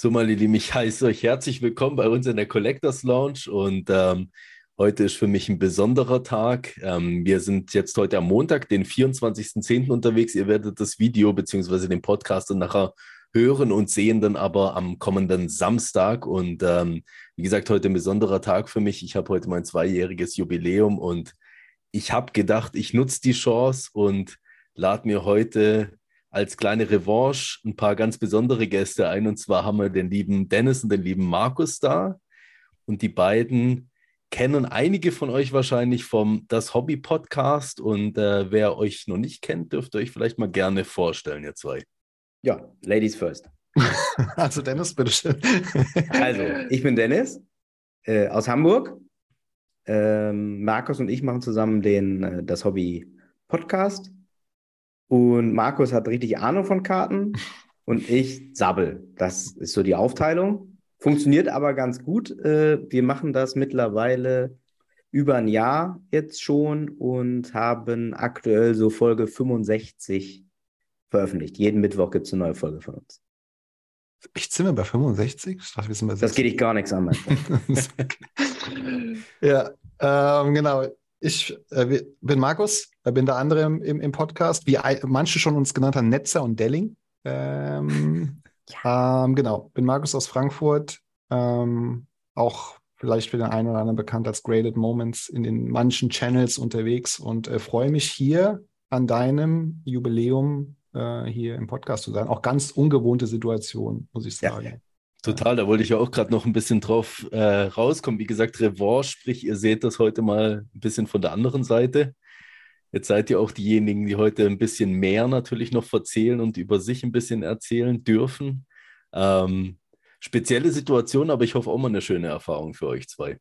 So, meine Lieben, ich heiße euch herzlich willkommen bei uns in der Collectors Lounge und ähm, heute ist für mich ein besonderer Tag. Ähm, wir sind jetzt heute am Montag, den 24.10. unterwegs. Ihr werdet das Video bzw. den Podcast dann nachher hören und sehen dann aber am kommenden Samstag. Und ähm, wie gesagt, heute ein besonderer Tag für mich. Ich habe heute mein zweijähriges Jubiläum und ich habe gedacht, ich nutze die Chance und lade mir heute als kleine Revanche ein paar ganz besondere Gäste ein. Und zwar haben wir den lieben Dennis und den lieben Markus da. Und die beiden kennen einige von euch wahrscheinlich vom Das Hobby Podcast. Und äh, wer euch noch nicht kennt, dürft ihr euch vielleicht mal gerne vorstellen, ihr zwei. Ja, Ladies first. also Dennis, bitteschön. also, ich bin Dennis äh, aus Hamburg. Ähm, Markus und ich machen zusammen den äh, Das Hobby Podcast. Und Markus hat richtig Ahnung von Karten und ich sabbel. Das ist so die Aufteilung. Funktioniert aber ganz gut. Äh, wir machen das mittlerweile über ein Jahr jetzt schon und haben aktuell so Folge 65 veröffentlicht. Jeden Mittwoch gibt es eine neue Folge von uns. Ich sind wir bei 65? Ich dachte, wir sind bei das geht dich gar nichts an. ja, ähm, genau. Ich äh, bin Markus, äh, bin der andere im, im, Podcast, wie manche schon uns genannt haben, Netzer und Delling. Ähm, ja. ähm, genau, bin Markus aus Frankfurt, ähm, auch vielleicht für den einen oder anderen bekannt als Graded Moments in den manchen Channels unterwegs und äh, freue mich hier an deinem Jubiläum äh, hier im Podcast zu sein. Auch ganz ungewohnte Situation, muss ich sagen. Ja. Total, da wollte ich ja auch gerade noch ein bisschen drauf äh, rauskommen. Wie gesagt, Revanche, sprich, ihr seht das heute mal ein bisschen von der anderen Seite. Jetzt seid ihr auch diejenigen, die heute ein bisschen mehr natürlich noch verzählen und über sich ein bisschen erzählen dürfen. Ähm, spezielle Situation, aber ich hoffe auch mal eine schöne Erfahrung für euch zwei.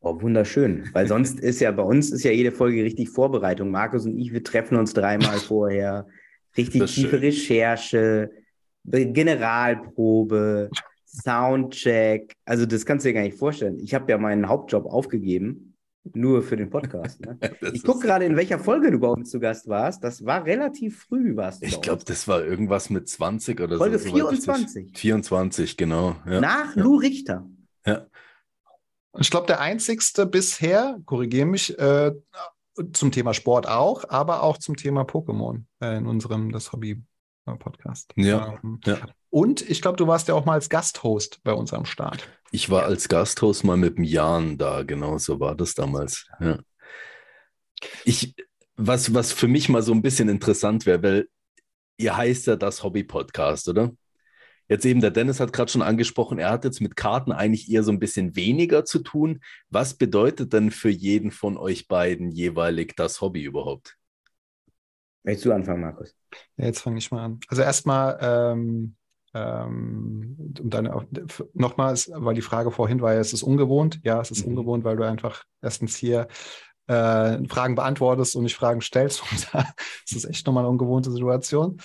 Oh, wunderschön. Weil sonst ist ja bei uns ist ja jede Folge richtig Vorbereitung. Markus und ich, wir treffen uns dreimal vorher. Richtig tiefe schön. Recherche, Generalprobe, Soundcheck. Also das kannst du dir gar nicht vorstellen. Ich habe ja meinen Hauptjob aufgegeben, nur für den Podcast. Ne? ich gucke gerade, in welcher Folge du bei uns zu Gast warst. Das war relativ früh, warst du. Ich glaube, das war irgendwas mit 20 oder Folge so. Folge 24. 24, genau. Ja. Nach ja. Lou Richter. Ja. Ich glaube, der einzigste bisher, korrigiere mich, äh, zum Thema Sport auch, aber auch zum Thema Pokémon äh, in unserem das Hobby Podcast. Ja, ähm, ja. Und ich glaube, du warst ja auch mal als Gasthost bei uns am Start. Ich war als Gasthost mal mit dem Jan da, genau so war das damals. Ja. Ich, was, was für mich mal so ein bisschen interessant wäre, weil ihr heißt ja das Hobby-Podcast, oder? Jetzt eben, der Dennis hat gerade schon angesprochen, er hat jetzt mit Karten eigentlich eher so ein bisschen weniger zu tun. Was bedeutet denn für jeden von euch beiden jeweilig das Hobby überhaupt? Willst du anfangen, Markus? Ja, jetzt fange ich mal an. Also erstmal, ähm, ähm, um deine, nochmals, weil die Frage vorhin war ja, ist es ungewohnt? Ja, es ist mhm. ungewohnt, weil du einfach erstens hier äh, Fragen beantwortest und nicht Fragen stellst. Und da ist echt nochmal eine ungewohnte Situation.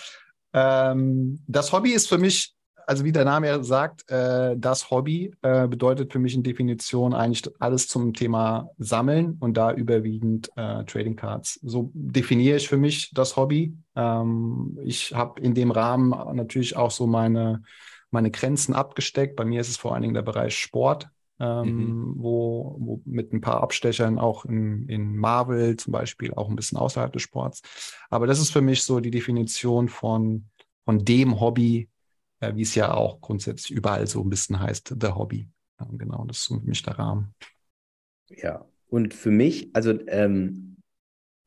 Ähm, das Hobby ist für mich also wie der Name ja sagt, äh, das Hobby äh, bedeutet für mich in Definition eigentlich alles zum Thema Sammeln und da überwiegend äh, Trading Cards. So definiere ich für mich das Hobby. Ähm, ich habe in dem Rahmen natürlich auch so meine, meine Grenzen abgesteckt. Bei mir ist es vor allen Dingen der Bereich Sport. Ähm, mhm. wo, wo mit ein paar Abstechern auch in, in Marvel zum Beispiel auch ein bisschen außerhalb des Sports. Aber das ist für mich so die Definition von, von dem Hobby, äh, wie es ja auch grundsätzlich überall so ein bisschen heißt, The Hobby. Ja, genau, das ist für mich der Rahmen. Ja, und für mich, also ähm,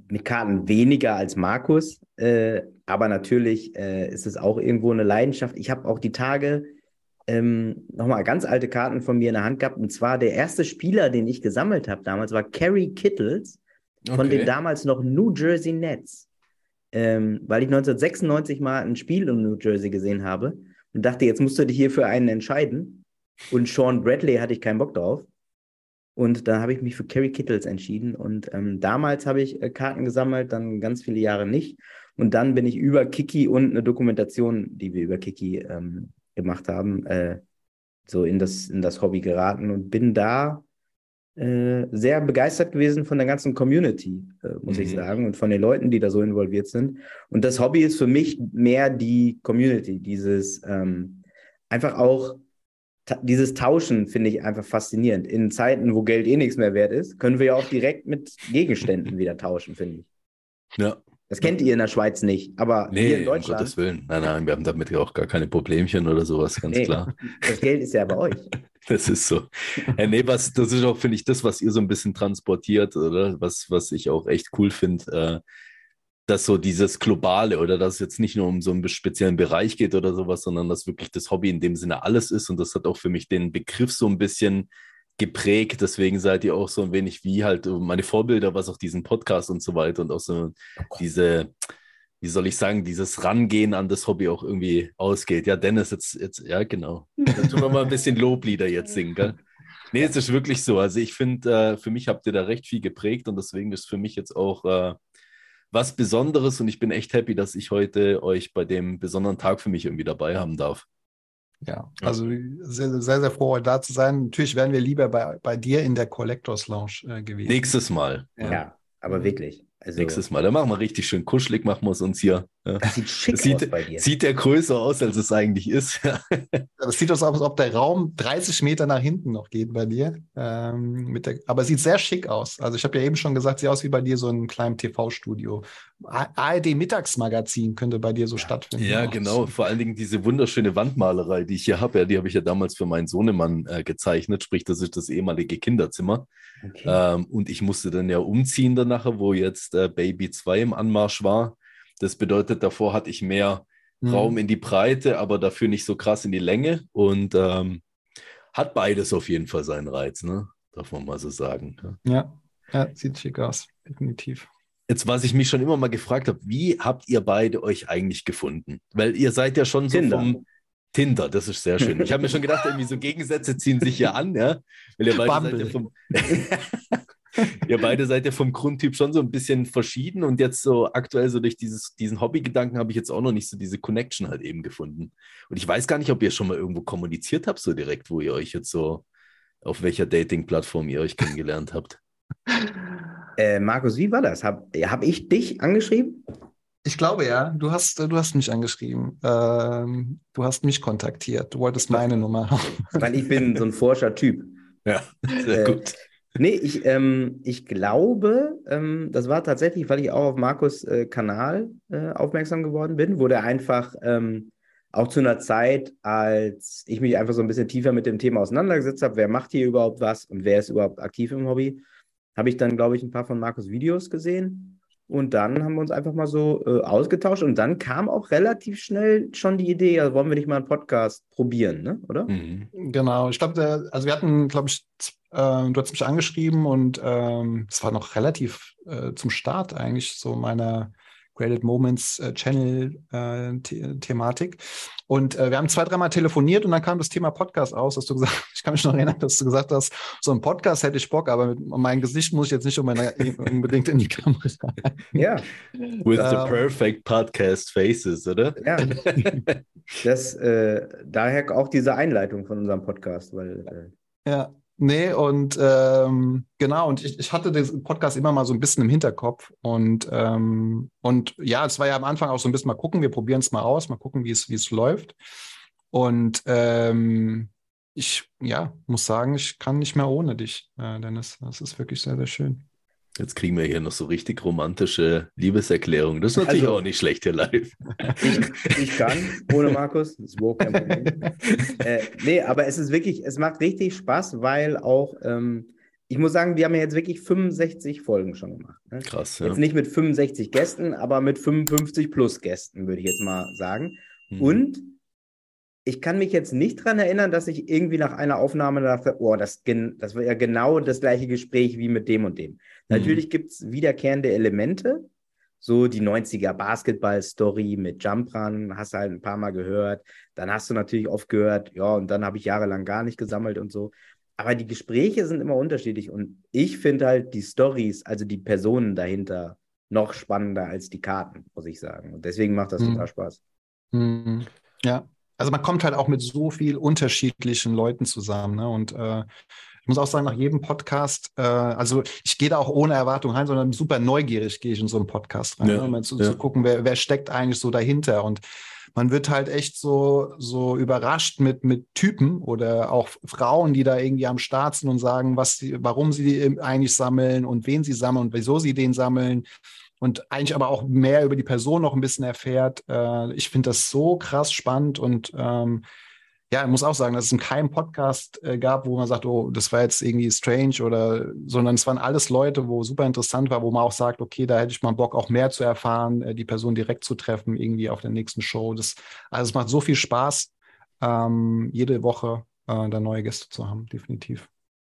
mit Karten weniger als Markus, äh, aber natürlich äh, ist es auch irgendwo eine Leidenschaft. Ich habe auch die Tage ähm, nochmal ganz alte Karten von mir in der Hand gehabt. Und zwar der erste Spieler, den ich gesammelt habe damals, war Kerry Kittles von okay. den damals noch New Jersey Nets. ähm, weil ich 1996 mal ein Spiel in New Jersey gesehen habe und dachte, jetzt musst du dich hier für einen entscheiden. Und Sean Bradley hatte ich keinen Bock drauf. Und da habe ich mich für Kerry Kittles entschieden. Und ähm, damals habe ich äh, Karten gesammelt, dann ganz viele Jahre nicht. Und dann bin ich über Kiki und eine Dokumentation, die wir über Kiki ähm, gemacht haben, äh, so in das, in das Hobby geraten und bin da äh, sehr begeistert gewesen von der ganzen Community, äh, muss mhm. ich sagen, und von den Leuten, die da so involviert sind. Und das Hobby ist für mich mehr die Community, dieses ähm, einfach auch dieses Tauschen finde ich einfach faszinierend. In Zeiten, wo Geld eh nichts mehr wert ist, können wir ja auch direkt mit Gegenständen wieder tauschen, finde ich. Ja. Das kennt ihr in der Schweiz nicht, aber nee, hier in Deutschland. Um Gottes Willen. Nein, nein, wir haben damit ja auch gar keine Problemchen oder sowas, ganz nee, klar. Das Geld ist ja bei euch. Das ist so. Ja, nee, was, das ist auch, finde ich, das, was ihr so ein bisschen transportiert, oder? Was, was ich auch echt cool finde, äh, dass so dieses Globale oder dass es jetzt nicht nur um so einen speziellen Bereich geht oder sowas, sondern dass wirklich das Hobby in dem Sinne alles ist. Und das hat auch für mich den Begriff so ein bisschen geprägt. Deswegen seid ihr auch so ein wenig wie halt meine Vorbilder, was auch diesen Podcast und so weiter und auch so diese, wie soll ich sagen, dieses Rangehen an das Hobby auch irgendwie ausgeht. Ja, Dennis, jetzt, jetzt ja, genau. Dann tun wir mal ein bisschen Loblieder jetzt singen, gell? Nee, es ist wirklich so. Also ich finde, äh, für mich habt ihr da recht viel geprägt und deswegen ist für mich jetzt auch äh, was Besonderes und ich bin echt happy, dass ich heute euch bei dem besonderen Tag für mich irgendwie dabei haben darf. Ja, also sehr, sehr, sehr froh, da zu sein. Natürlich wären wir lieber bei, bei dir in der Collectors Lounge äh, gewesen. Nächstes Mal. Ja, ja aber wirklich. Also, Nächstes Mal. Dann machen wir richtig schön kuschelig, machen wir es uns hier. Das sieht schick das sieht, aus bei dir. Sieht ja größer aus, als es eigentlich ist. das sieht aus, als ob der Raum 30 Meter nach hinten noch geht bei dir. Ähm, mit der, aber es sieht sehr schick aus. Also ich habe ja eben schon gesagt, sieht aus wie bei dir so ein kleines TV-Studio. ARD Mittagsmagazin könnte bei dir so stattfinden. Ja, auch. genau. Vor allen Dingen diese wunderschöne Wandmalerei, die ich hier habe, ja, die habe ich ja damals für meinen Sohnemann äh, gezeichnet. Sprich, das ist das ehemalige Kinderzimmer. Okay. Ähm, und ich musste dann ja umziehen danach, wo jetzt äh, Baby 2 im Anmarsch war. Das bedeutet, davor hatte ich mehr mhm. Raum in die Breite, aber dafür nicht so krass in die Länge. Und ähm, hat beides auf jeden Fall seinen Reiz, ne? Darf man mal so sagen. Ja, ja sieht schick aus, definitiv. Jetzt, was ich mich schon immer mal gefragt habe, wie habt ihr beide euch eigentlich gefunden? Weil ihr seid ja schon Tinder. so vom Tinder, das ist sehr schön. Ich habe mir schon gedacht, irgendwie so Gegensätze ziehen sich hier an, ja. Weil ihr beide seid ja vom ihr beide seid ja vom Grundtyp schon so ein bisschen verschieden und jetzt so aktuell so durch dieses, diesen Hobbygedanken habe ich jetzt auch noch nicht so diese Connection halt eben gefunden. Und ich weiß gar nicht, ob ihr schon mal irgendwo kommuniziert habt, so direkt, wo ihr euch jetzt so, auf welcher Dating-Plattform ihr euch kennengelernt habt. Äh, Markus, wie war das? Habe hab ich dich angeschrieben? Ich glaube ja. Du hast, du hast mich angeschrieben. Ähm, du hast mich kontaktiert. Du wolltest meine Nummer haben. Weil ich bin so ein forscher Typ. Ja, sehr äh, gut. Nee, ich, ähm, ich glaube, ähm, das war tatsächlich, weil ich auch auf Markus äh, Kanal äh, aufmerksam geworden bin, wo der einfach ähm, auch zu einer Zeit, als ich mich einfach so ein bisschen tiefer mit dem Thema auseinandergesetzt habe, wer macht hier überhaupt was und wer ist überhaupt aktiv im Hobby, habe ich dann, glaube ich, ein paar von Markus Videos gesehen und dann haben wir uns einfach mal so äh, ausgetauscht und dann kam auch relativ schnell schon die Idee, also wollen wir nicht mal einen Podcast probieren, ne? oder? Mhm. Genau, ich glaube, also wir hatten, glaube ich, äh, du hast mich angeschrieben und ähm, es war noch relativ äh, zum Start eigentlich so meiner Graded Moments äh, Channel äh, The Thematik. Und äh, wir haben zwei, dreimal telefoniert und dann kam das Thema Podcast aus, dass du gesagt ich kann mich noch erinnern, dass du gesagt hast, so ein Podcast hätte ich Bock, aber mit meinem Gesicht muss ich jetzt nicht unbedingt in die Kamera. Ja. With the ähm. perfect podcast faces, oder? Ja. Das, äh, daher auch diese Einleitung von unserem Podcast, weil. Äh, ja. Nee, und ähm, genau, und ich, ich hatte den Podcast immer mal so ein bisschen im Hinterkopf. Und, ähm, und ja, es war ja am Anfang auch so ein bisschen mal gucken, wir probieren es mal aus, mal gucken, wie es, läuft. Und ähm, ich ja, muss sagen, ich kann nicht mehr ohne dich, äh, Dennis. Das ist wirklich sehr, sehr schön. Jetzt kriegen wir hier noch so richtig romantische Liebeserklärungen. Das ist natürlich also, auch nicht schlecht hier live. Ich, ich kann ohne Markus. Das ist kein Problem. äh, nee, aber es ist wirklich, es macht richtig Spaß, weil auch, ähm, ich muss sagen, wir haben ja jetzt wirklich 65 Folgen schon gemacht. Ne? Krass, ja. Jetzt nicht mit 65 Gästen, aber mit 55 plus Gästen, würde ich jetzt mal sagen. Hm. Und ich kann mich jetzt nicht daran erinnern, dass ich irgendwie nach einer Aufnahme dachte, oh, das, das war ja genau das gleiche Gespräch wie mit dem und dem. Mhm. Natürlich gibt es wiederkehrende Elemente, so die 90er Basketball-Story mit Jump Run, hast du halt ein paar Mal gehört. Dann hast du natürlich oft gehört, ja, und dann habe ich jahrelang gar nicht gesammelt und so. Aber die Gespräche sind immer unterschiedlich und ich finde halt die Stories, also die Personen dahinter, noch spannender als die Karten, muss ich sagen. Und deswegen macht das hm. total Spaß. Hm. Ja, also man kommt halt auch mit so viel unterschiedlichen Leuten zusammen. Ne? Und äh, ich muss auch sagen, nach jedem Podcast, äh, also ich gehe da auch ohne Erwartung rein, sondern super neugierig gehe ich in so einen Podcast rein, ja, ne? um zu, ja. zu, gucken, wer, wer steckt eigentlich so dahinter. Und man wird halt echt so, so überrascht mit, mit Typen oder auch Frauen, die da irgendwie am Start sind und sagen, was sie, warum sie eigentlich sammeln und wen sie sammeln und wieso sie den sammeln und eigentlich aber auch mehr über die Person noch ein bisschen erfährt. Äh, ich finde das so krass spannend und ähm, ja, ich muss auch sagen, dass es in keinem Podcast äh, gab, wo man sagt, oh, das war jetzt irgendwie strange oder, sondern es waren alles Leute, wo super interessant war, wo man auch sagt, okay, da hätte ich mal Bock, auch mehr zu erfahren, äh, die Person direkt zu treffen, irgendwie auf der nächsten Show. Das, also es macht so viel Spaß, ähm, jede Woche äh, da neue Gäste zu haben, definitiv.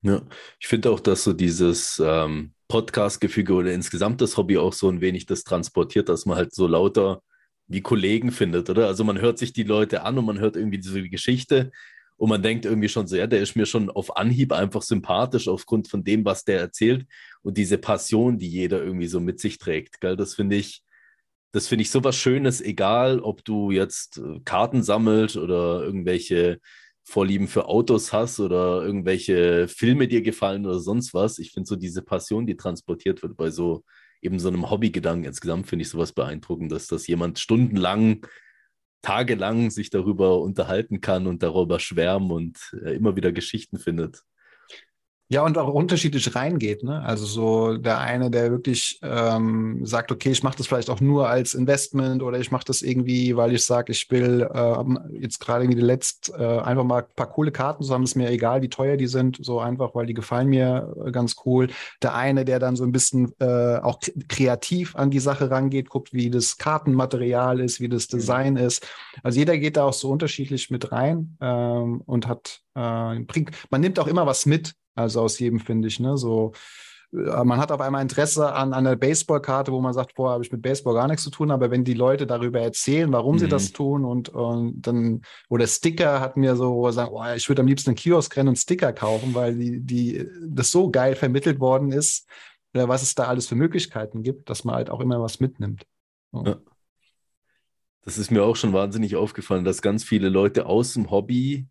Ja, ich finde auch, dass so dieses ähm, Podcast-Gefüge oder insgesamt das Hobby auch so ein wenig das transportiert, dass man halt so lauter wie Kollegen findet, oder? Also man hört sich die Leute an und man hört irgendwie diese Geschichte und man denkt irgendwie schon so, ja, der ist mir schon auf Anhieb einfach sympathisch aufgrund von dem, was der erzählt und diese Passion, die jeder irgendwie so mit sich trägt, gell? Das finde ich, das finde ich so was Schönes, egal ob du jetzt äh, Karten sammelst oder irgendwelche Vorlieben für Autos hast oder irgendwelche Filme dir gefallen oder sonst was. Ich finde so diese Passion, die transportiert wird bei so eben so einem Hobbygedanken insgesamt finde ich sowas beeindruckend, dass das jemand stundenlang, tagelang sich darüber unterhalten kann und darüber schwärmen und äh, immer wieder Geschichten findet. Ja, und auch unterschiedlich reingeht. Ne? Also so der eine, der wirklich ähm, sagt, okay, ich mache das vielleicht auch nur als Investment oder ich mache das irgendwie, weil ich sage, ich will äh, jetzt gerade irgendwie letzt äh, einfach mal ein paar coole Karten zusammen, ist mir egal, wie teuer die sind, so einfach, weil die gefallen mir äh, ganz cool. Der eine, der dann so ein bisschen äh, auch kreativ an die Sache rangeht, guckt, wie das Kartenmaterial ist, wie das mhm. Design ist. Also jeder geht da auch so unterschiedlich mit rein ähm, und hat, äh, bringt, man nimmt auch immer was mit also aus jedem, finde ich, ne? So, äh, man hat auf einmal Interesse an, an einer Baseballkarte, wo man sagt, vorher habe ich mit Baseball gar nichts zu tun, aber wenn die Leute darüber erzählen, warum mhm. sie das mhm. tun und, und dann, oder Sticker hat mir so, wo sagen, oh, ich würde am liebsten einen Kiosk rennen und Sticker kaufen, weil die, die, das so geil vermittelt worden ist, oder was es da alles für Möglichkeiten gibt, dass man halt auch immer was mitnimmt. So. Ja. Das ist mir auch schon wahnsinnig aufgefallen, dass ganz viele Leute aus dem Hobby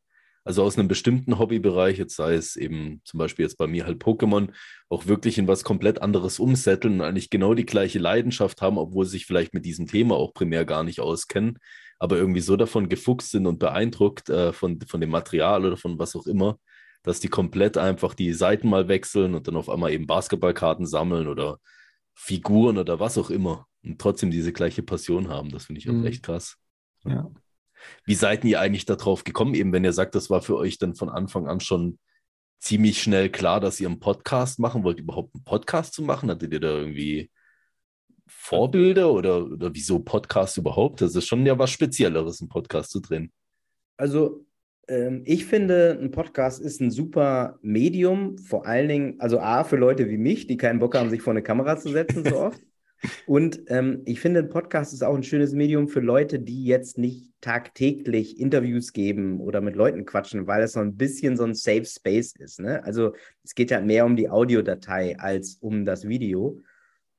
also aus einem bestimmten Hobbybereich, jetzt sei es eben zum Beispiel jetzt bei mir halt Pokémon, auch wirklich in was komplett anderes umsetteln und eigentlich genau die gleiche Leidenschaft haben, obwohl sie sich vielleicht mit diesem Thema auch primär gar nicht auskennen, aber irgendwie so davon gefuchst sind und beeindruckt äh, von, von dem Material oder von was auch immer, dass die komplett einfach die Seiten mal wechseln und dann auf einmal eben Basketballkarten sammeln oder Figuren oder was auch immer und trotzdem diese gleiche Passion haben. Das finde ich auch mhm. echt krass. Ja. Wie seid ihr eigentlich darauf gekommen, eben wenn ihr sagt, das war für euch dann von Anfang an schon ziemlich schnell klar, dass ihr einen Podcast machen wollt, überhaupt einen Podcast zu machen? Hattet ihr da irgendwie Vorbilder oder, oder wieso Podcast überhaupt? Das ist schon ja was Spezielleres, einen Podcast zu drehen. Also ähm, ich finde, ein Podcast ist ein super Medium, vor allen Dingen, also A, für Leute wie mich, die keinen Bock haben, sich vor eine Kamera zu setzen so oft. Und ähm, ich finde, ein Podcast ist auch ein schönes Medium für Leute, die jetzt nicht tagtäglich Interviews geben oder mit Leuten quatschen, weil es so ein bisschen so ein Safe Space ist. Ne? Also es geht ja mehr um die Audiodatei als um das Video.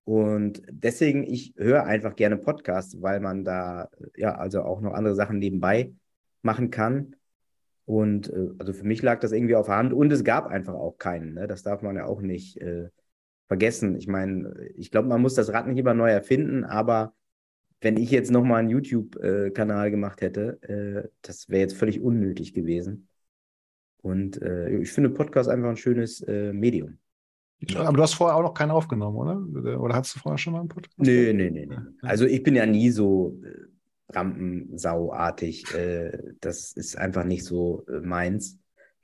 Und deswegen, ich höre einfach gerne Podcasts, weil man da ja also auch noch andere Sachen nebenbei machen kann. Und äh, also für mich lag das irgendwie auf der Hand und es gab einfach auch keinen. Ne? Das darf man ja auch nicht äh, vergessen. Ich meine, ich glaube, man muss das Rad nicht immer neu erfinden, aber wenn ich jetzt nochmal einen YouTube-Kanal gemacht hätte, äh, das wäre jetzt völlig unnötig gewesen. Und äh, ich finde Podcast einfach ein schönes äh, Medium. Aber du hast vorher auch noch keinen aufgenommen, oder? Oder hattest du vorher schon mal einen Podcast? Nee, nee, nee. nee. Also ich bin ja nie so Rampensauartig. das ist einfach nicht so meins.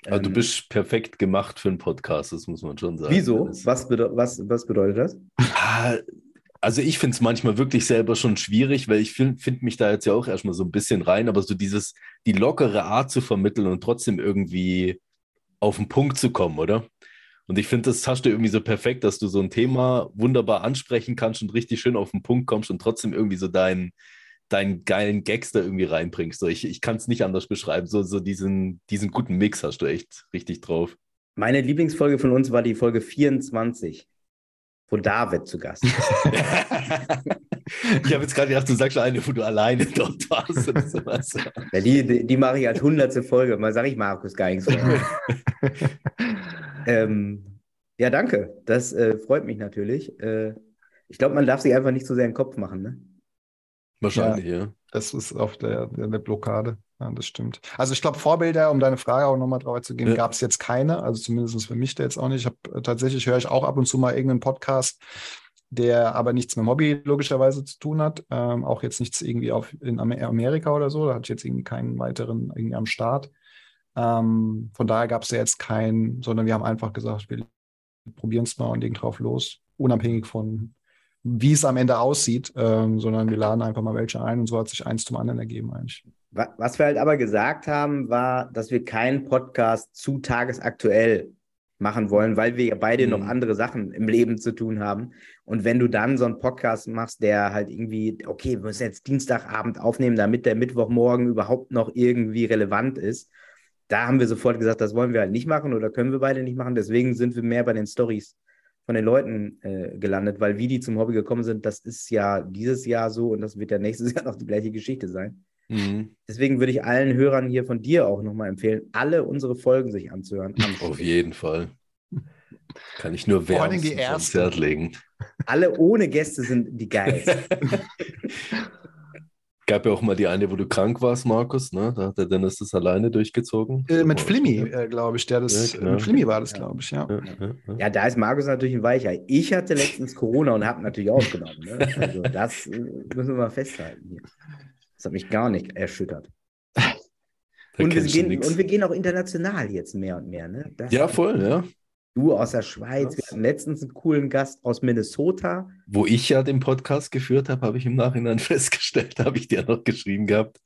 Also ähm, du bist perfekt gemacht für einen Podcast, das muss man schon sagen. Wieso? Was, bede was, was bedeutet das? Ah, also ich finde es manchmal wirklich selber schon schwierig, weil ich finde find mich da jetzt ja auch erstmal so ein bisschen rein, aber so dieses, die lockere Art zu vermitteln und trotzdem irgendwie auf den Punkt zu kommen, oder? Und ich finde, das hast du irgendwie so perfekt, dass du so ein Thema wunderbar ansprechen kannst und richtig schön auf den Punkt kommst und trotzdem irgendwie so deinen deinen geilen Gags da irgendwie reinbringst. So, ich ich kann es nicht anders beschreiben. So, so diesen, diesen guten Mix hast du echt richtig drauf. Meine Lieblingsfolge von uns war die Folge 24, wo David zu Gast ist. ich habe jetzt gerade gedacht, du sagst schon eine, wo du alleine dort warst. Oder sowas. Ja, die, die, die mache ich als hundertste Folge. Mal sage ich Markus gar nichts. ähm, ja, danke. Das äh, freut mich natürlich. Äh, ich glaube, man darf sich einfach nicht so sehr in den Kopf machen. Ne? Wahrscheinlich, ja. ja. Das ist auf der, der, der Blockade. Ja, das stimmt. Also ich glaube, Vorbilder, um deine Frage auch nochmal drauf zu gehen, ja. gab es jetzt keine. Also zumindest für mich da jetzt auch nicht. Ich habe äh, tatsächlich höre ich auch ab und zu mal irgendeinen Podcast, der aber nichts mit Hobby logischerweise zu tun hat. Ähm, auch jetzt nichts irgendwie auf, in Amerika oder so. Da hatte ich jetzt irgendwie keinen weiteren irgendwie am Start. Ähm, von daher gab es ja jetzt keinen, sondern wir haben einfach gesagt, wir probieren es mal und legen drauf los, unabhängig von wie es am Ende aussieht, ähm, sondern wir laden einfach mal welche ein und so hat sich eins zum anderen ergeben eigentlich. Was wir halt aber gesagt haben, war, dass wir keinen Podcast zu tagesaktuell machen wollen, weil wir ja beide mhm. noch andere Sachen im Leben zu tun haben. Und wenn du dann so einen Podcast machst, der halt irgendwie, okay, wir müssen jetzt Dienstagabend aufnehmen, damit der Mittwochmorgen überhaupt noch irgendwie relevant ist, da haben wir sofort gesagt, das wollen wir halt nicht machen oder können wir beide nicht machen. Deswegen sind wir mehr bei den Stories von den Leuten äh, gelandet, weil wie die zum Hobby gekommen sind, das ist ja dieses Jahr so und das wird ja nächstes Jahr noch die gleiche Geschichte sein. Mhm. Deswegen würde ich allen Hörern hier von dir auch nochmal empfehlen, alle unsere Folgen sich anzuhören. Auf jeden Fall. Kann ich nur wärmstens ans Herz legen. Alle ohne Gäste sind die geilsten. Gab ja auch mal die eine, wo du krank warst, Markus, ne? Da hat der Dennis das alleine durchgezogen. Äh, mit Flimmy, äh, glaube ich, der das. Ja, genau. Mit Flimmy war das, glaube ich, ja. Ja, da ist Markus natürlich ein Weicher. Ich hatte letztens Corona und habe natürlich aufgenommen. Ne? Also das äh, müssen wir mal festhalten hier. Das hat mich gar nicht erschüttert. Und wir, gehen, und wir, gehen, auch international jetzt mehr und mehr. Ne? ja, voll, ja. Du aus der Schweiz. Wir hatten letztens einen coolen Gast aus Minnesota. Wo ich ja den Podcast geführt habe, habe ich im Nachhinein festgestellt, habe ich dir noch geschrieben gehabt.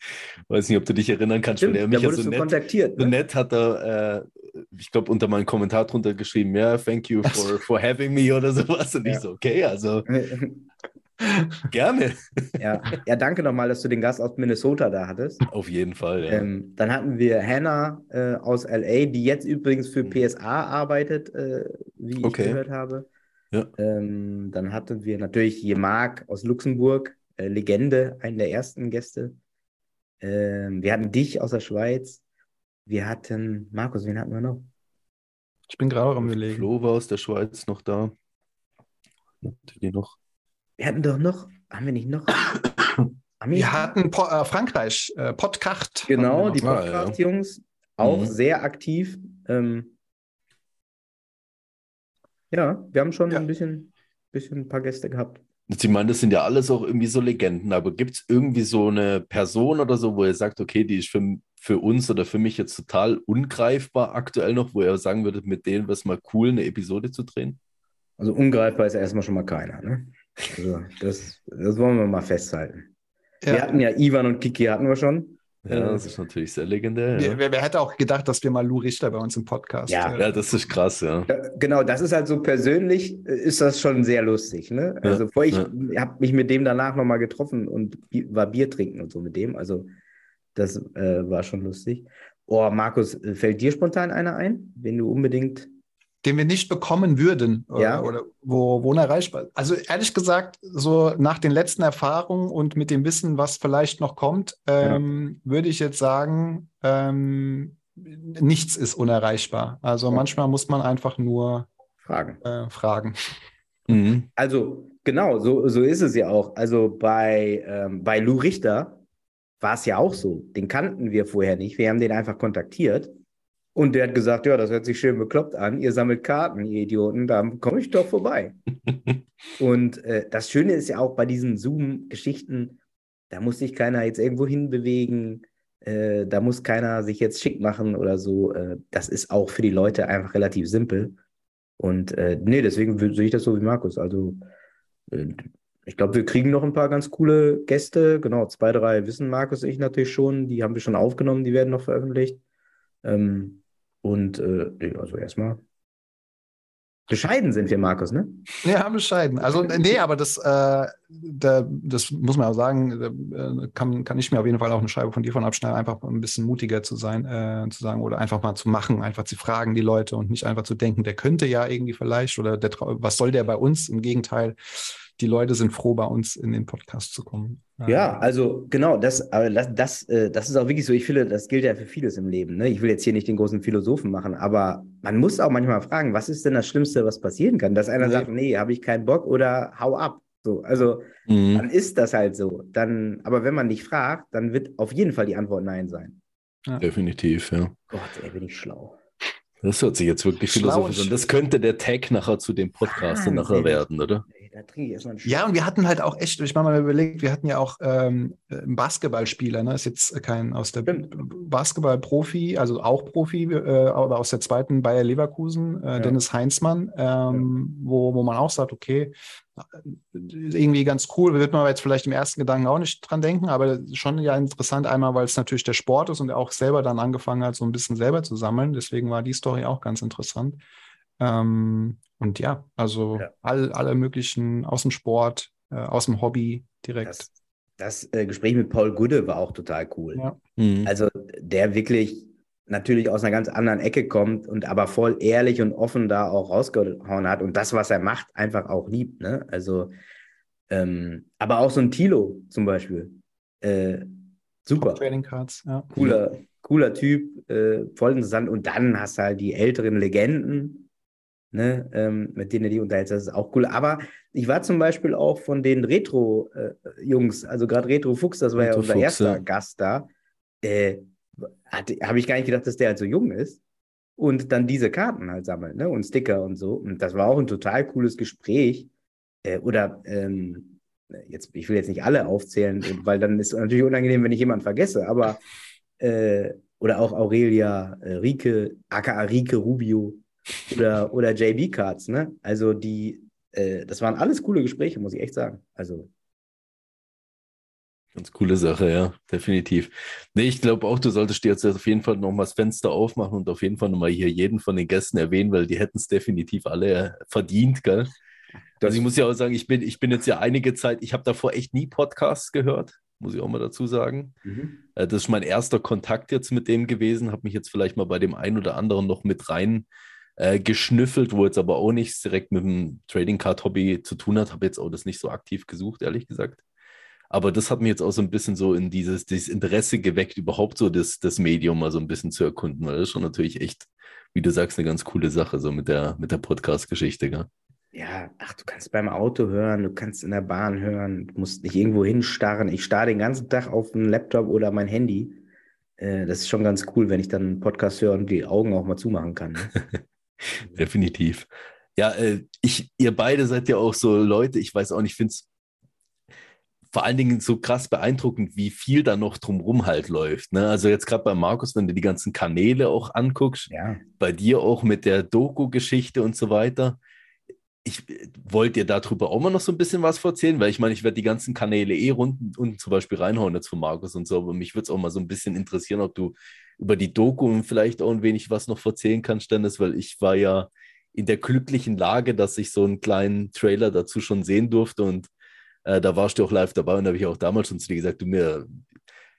Weiß nicht, ob du dich erinnern kannst, Stimmt, weil er mich ja so nett, kontaktiert, ne? so nett hat er, äh, ich glaube, unter meinen Kommentar drunter geschrieben, ja, thank you for, for having me oder sowas. Und ja. ich so, okay, also Gerne. Ja, ja danke nochmal, dass du den Gast aus Minnesota da hattest. Auf jeden Fall, ja. Ähm, dann hatten wir Hannah äh, aus LA, die jetzt übrigens für PSA arbeitet, äh, wie okay. ich gehört habe. Ja. Ähm, dann hatten wir natürlich hier Marc aus Luxemburg, äh, Legende, einen der ersten Gäste. Ähm, wir hatten dich aus der Schweiz. Wir hatten, Markus, wen hatten wir noch? Ich bin gerade am Überlegen. Flo war aus der Schweiz noch da. Die noch. Wir hatten doch noch, haben wir nicht noch? wir hatten po äh, Frankreich, äh, Podcast. Genau, die Podcast-Jungs, ah, ja. auch mhm. sehr aktiv. Ähm, ja, wir haben schon ja. ein bisschen, bisschen ein paar Gäste gehabt. Sie meinen, das sind ja alles auch irgendwie so Legenden, aber gibt es irgendwie so eine Person oder so, wo ihr sagt, okay, die ist für, für uns oder für mich jetzt total ungreifbar aktuell noch, wo ihr sagen würdet, mit denen wäre es mal cool, eine Episode zu drehen? Also ungreifbar ist erstmal schon mal keiner, ne? Also das, das wollen wir mal festhalten. Ja. Wir hatten ja Ivan und Kiki hatten wir schon. Ja, das ist natürlich sehr legendär. Ja. Wer, wer, hätte auch gedacht, dass wir mal Lou Richter bei uns im Podcast Ja, ja das ist krass, ja. Genau, das ist halt so persönlich, ist das schon sehr lustig. Ne? Also ja, vor ich ja. habe mich mit dem danach nochmal getroffen und war Bier trinken und so mit dem. Also das äh, war schon lustig. Oh, Markus, fällt dir spontan einer ein, wenn du unbedingt den wir nicht bekommen würden oder, ja. oder wo, wo unerreichbar ist. Also ehrlich gesagt, so nach den letzten Erfahrungen und mit dem Wissen, was vielleicht noch kommt, ähm, ja. würde ich jetzt sagen, ähm, nichts ist unerreichbar. Also ja. manchmal muss man einfach nur fragen. Äh, fragen. Mhm. Also genau, so, so ist es ja auch. Also bei, ähm, bei Lou Richter war es ja auch so. Den kannten wir vorher nicht. Wir haben den einfach kontaktiert. Und der hat gesagt, ja, das hört sich schön bekloppt an. Ihr sammelt Karten, ihr Idioten, da komme ich doch vorbei. und äh, das Schöne ist ja auch bei diesen Zoom-Geschichten, da muss sich keiner jetzt irgendwo hinbewegen, äh, da muss keiner sich jetzt schick machen oder so. Äh, das ist auch für die Leute einfach relativ simpel. Und äh, nee, deswegen sehe ich das so wie Markus. Also äh, ich glaube, wir kriegen noch ein paar ganz coole Gäste. Genau, zwei, drei wissen Markus und ich natürlich schon. Die haben wir schon aufgenommen, die werden noch veröffentlicht. Ähm, und äh, also erstmal Bescheiden sind wir, Markus, ne? Ja, bescheiden. Also, nee, aber das, äh, da, das muss man auch sagen, da, äh, kann, kann ich mir auf jeden Fall auch eine Scheibe von dir von abschneiden, einfach ein bisschen mutiger zu sein, äh, zu sagen oder einfach mal zu machen, einfach zu fragen die Leute und nicht einfach zu denken, der könnte ja irgendwie vielleicht oder der, was soll der bei uns? Im Gegenteil, die Leute sind froh, bei uns in den Podcast zu kommen. Ja, also genau, das, aber das, das, äh, das ist auch wirklich so. Ich finde, das gilt ja für vieles im Leben. Ne? Ich will jetzt hier nicht den großen Philosophen machen, aber man muss auch manchmal fragen, was ist denn das Schlimmste, was passieren kann? Dass einer nee. sagt, nee, habe ich keinen Bock oder hau ab. So, also mhm. dann ist das halt so. Dann, aber wenn man nicht fragt, dann wird auf jeden Fall die Antwort Nein sein. Ja. Definitiv, ja. Gott, ey, bin ich schlau. Das hört sich jetzt wirklich philosophisch an. Das könnte der Tag nachher zu dem Podcast nachher werden, oder? Da trinke ich erstmal einen Ja, und wir hatten halt auch echt, ich meine mal überlegt, wir hatten ja auch ähm, einen Basketballspieler, ne? Ist jetzt kein aus der Basketball-Profi, also auch Profi, äh, aber aus der zweiten Bayer Leverkusen, äh, ja. Dennis Heinzmann, ähm, ja. wo, wo man auch sagt, okay, irgendwie ganz cool, wird man jetzt vielleicht im ersten Gedanken auch nicht dran denken, aber schon ja interessant, einmal, weil es natürlich der Sport ist und er auch selber dann angefangen hat, so ein bisschen selber zu sammeln. Deswegen war die Story auch ganz interessant. Ähm, und ja, also ja. All, alle möglichen aus dem Sport, äh, aus dem Hobby direkt. Das, das äh, Gespräch mit Paul Gude war auch total cool. Ja. Mhm. Also der wirklich natürlich aus einer ganz anderen Ecke kommt und aber voll ehrlich und offen da auch rausgehauen hat und das, was er macht, einfach auch liebt. Ne? Also, ähm, aber auch so ein Tilo zum Beispiel. Äh, super. Trading Cards, ja. Cooler, cooler Typ, äh, voll interessant. Und dann hast du halt die älteren Legenden, ne, ähm, mit denen du die unterhältst. Das ist auch cool. Aber ich war zum Beispiel auch von den Retro-Jungs, äh, also gerade Retro Fuchs, das war Retro ja unser Fuchs, erster ja. Gast da. Äh, Habe ich gar nicht gedacht, dass der halt so jung ist. Und dann diese Karten halt sammeln, ne? Und Sticker und so. Und das war auch ein total cooles Gespräch. Äh, oder ähm, jetzt, ich will jetzt nicht alle aufzählen, weil dann ist es natürlich unangenehm, wenn ich jemanden vergesse, aber äh, oder auch Aurelia, äh, Rike, aka Rike Rubio, oder, oder JB-Cards, ne? Also die, äh, das waren alles coole Gespräche, muss ich echt sagen. Also. Ganz coole Sache, ja, definitiv. Nee, ich glaube auch, du solltest dir jetzt auf jeden Fall noch mal das Fenster aufmachen und auf jeden Fall nochmal hier jeden von den Gästen erwähnen, weil die hätten es definitiv alle verdient, gell? Also ich muss ja auch sagen, ich bin, ich bin jetzt ja einige Zeit, ich habe davor echt nie Podcasts gehört, muss ich auch mal dazu sagen. Mhm. Äh, das ist mein erster Kontakt jetzt mit dem gewesen, habe mich jetzt vielleicht mal bei dem einen oder anderen noch mit rein äh, geschnüffelt, wo jetzt aber auch nichts direkt mit dem Trading Card Hobby zu tun hat. Habe jetzt auch das nicht so aktiv gesucht, ehrlich gesagt. Aber das hat mir jetzt auch so ein bisschen so in dieses, dieses Interesse geweckt, überhaupt so das, das Medium mal so ein bisschen zu erkunden, weil das ist schon natürlich echt, wie du sagst, eine ganz coole Sache, so mit der, mit der Podcast-Geschichte, gell? Ja, ach, du kannst beim Auto hören, du kannst in der Bahn hören, du musst nicht irgendwo hinstarren. Ich starre den ganzen Tag auf den Laptop oder mein Handy. Äh, das ist schon ganz cool, wenn ich dann einen Podcast höre und die Augen auch mal zumachen kann. Ne? Definitiv. Ja, äh, ich, ihr beide seid ja auch so Leute, ich weiß auch nicht, ich finde es vor allen Dingen so krass beeindruckend, wie viel da noch drumrum halt läuft. Ne? Also jetzt gerade bei Markus, wenn du die ganzen Kanäle auch anguckst, ja. bei dir auch mit der Doku-Geschichte und so weiter. Ich wollte dir darüber auch mal noch so ein bisschen was erzählen, weil ich meine, ich werde die ganzen Kanäle eh unten, unten zum Beispiel reinhauen jetzt von Markus und so, aber mich würde es auch mal so ein bisschen interessieren, ob du über die Doku vielleicht auch ein wenig was noch erzählen kannst, Dennis, weil ich war ja in der glücklichen Lage, dass ich so einen kleinen Trailer dazu schon sehen durfte und äh, da warst du auch live dabei und da habe ich auch damals schon zu dir gesagt, du mir,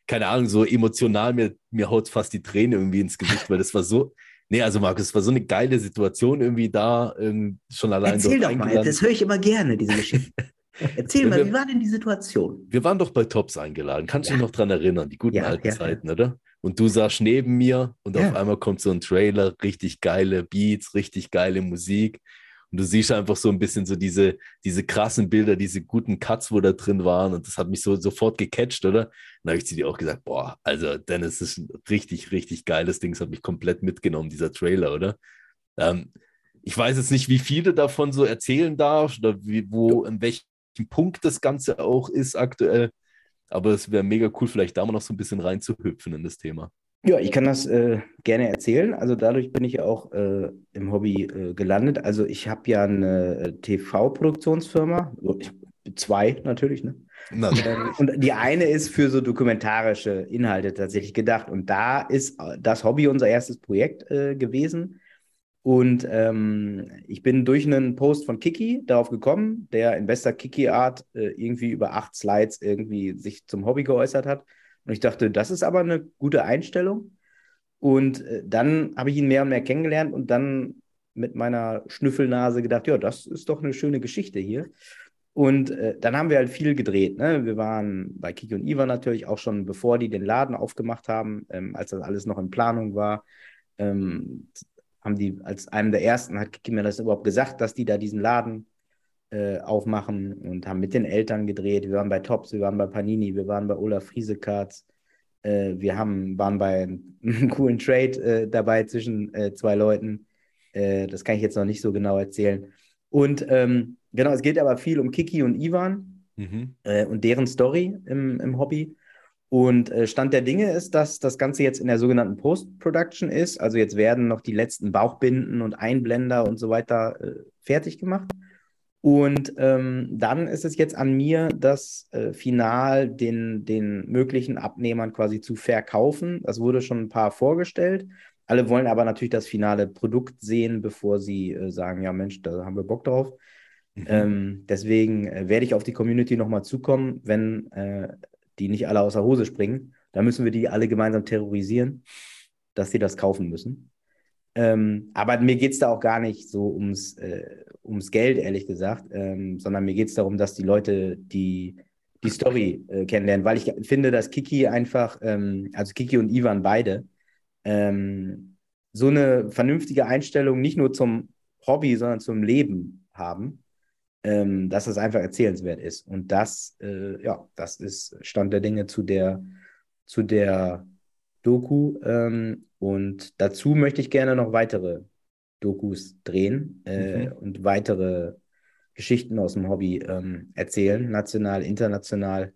keine Ahnung, so emotional, mir, mir haut fast die Tränen irgendwie ins Gesicht, weil das war so, nee, also Markus, es war so eine geile Situation irgendwie da, ähm, schon allein Erzähl doch mal, das höre ich immer gerne, diese Geschichte. Erzähl mal, wie war denn die Situation? Wir waren doch bei Tops eingeladen. Kannst du ja. dich noch dran erinnern, die guten ja, alten ja, Zeiten, oder? Und du saßt neben mir und auf einmal kommt so ein Trailer, richtig geile Beats, richtig geile Musik. Und du siehst einfach so ein bisschen so diese, diese krassen Bilder, diese guten Cuts, wo da drin waren. Und das hat mich so sofort gecatcht, oder? Und dann habe ich zu dir auch gesagt, boah, also Dennis, das ist ein richtig, richtig geiles Ding. Das hat mich komplett mitgenommen, dieser Trailer, oder? Ähm, ich weiß jetzt nicht, wie viele davon so erzählen darfst oder wie, wo, in welchem Punkt das Ganze auch ist aktuell. Aber es wäre mega cool, vielleicht da mal noch so ein bisschen reinzuhüpfen in das Thema. Ja, ich kann das äh, gerne erzählen. Also dadurch bin ich ja auch äh, im Hobby äh, gelandet. Also ich habe ja eine äh, TV-Produktionsfirma, zwei natürlich, ne? Ähm, und die eine ist für so dokumentarische Inhalte tatsächlich gedacht. Und da ist äh, das Hobby unser erstes Projekt äh, gewesen. Und ähm, ich bin durch einen Post von Kiki darauf gekommen, der in bester Kiki-Art äh, irgendwie über acht Slides irgendwie sich zum Hobby geäußert hat. Und ich dachte, das ist aber eine gute Einstellung. Und äh, dann habe ich ihn mehr und mehr kennengelernt und dann mit meiner Schnüffelnase gedacht, ja, das ist doch eine schöne Geschichte hier. Und äh, dann haben wir halt viel gedreht. Ne? Wir waren bei Kiki und Iva natürlich auch schon, bevor die den Laden aufgemacht haben, ähm, als das alles noch in Planung war. Ähm, haben die als einem der ersten, hat Kiki mir das überhaupt gesagt, dass die da diesen Laden äh, aufmachen und haben mit den Eltern gedreht. Wir waren bei Tops, wir waren bei Panini, wir waren bei Olaf Friesekarts. Äh, wir haben, waren bei einem coolen Trade äh, dabei zwischen äh, zwei Leuten. Äh, das kann ich jetzt noch nicht so genau erzählen. Und ähm, genau, es geht aber viel um Kiki und Ivan mhm. Und deren Story im, im Hobby. Und Stand der Dinge ist, dass das Ganze jetzt in der sogenannten Post-Production ist. Also jetzt werden noch die letzten Bauchbinden und Einblender und so weiter fertig gemacht. Und ähm, dann ist es jetzt an mir, das äh, final den, den möglichen Abnehmern quasi zu verkaufen. Das wurde schon ein paar vorgestellt. Alle wollen aber natürlich das finale Produkt sehen, bevor sie äh, sagen, ja Mensch, da haben wir Bock drauf. Mhm. Ähm, deswegen äh, werde ich auf die Community nochmal zukommen, wenn äh, die nicht alle aus der Hose springen. Da müssen wir die alle gemeinsam terrorisieren, dass sie das kaufen müssen. Ähm, aber mir geht es da auch gar nicht so ums, äh, ums Geld, ehrlich gesagt, ähm, sondern mir geht es darum, dass die Leute die, die Story äh, kennenlernen, weil ich finde, dass Kiki einfach, ähm, also Kiki und Ivan beide, ähm, so eine vernünftige Einstellung nicht nur zum Hobby, sondern zum Leben haben ähm, dass es einfach erzählenswert ist. Und das, äh, ja, das ist Stand der Dinge zu der, zu der Doku. Ähm, und dazu möchte ich gerne noch weitere Dokus drehen äh, mhm. und weitere Geschichten aus dem Hobby ähm, erzählen, national, international.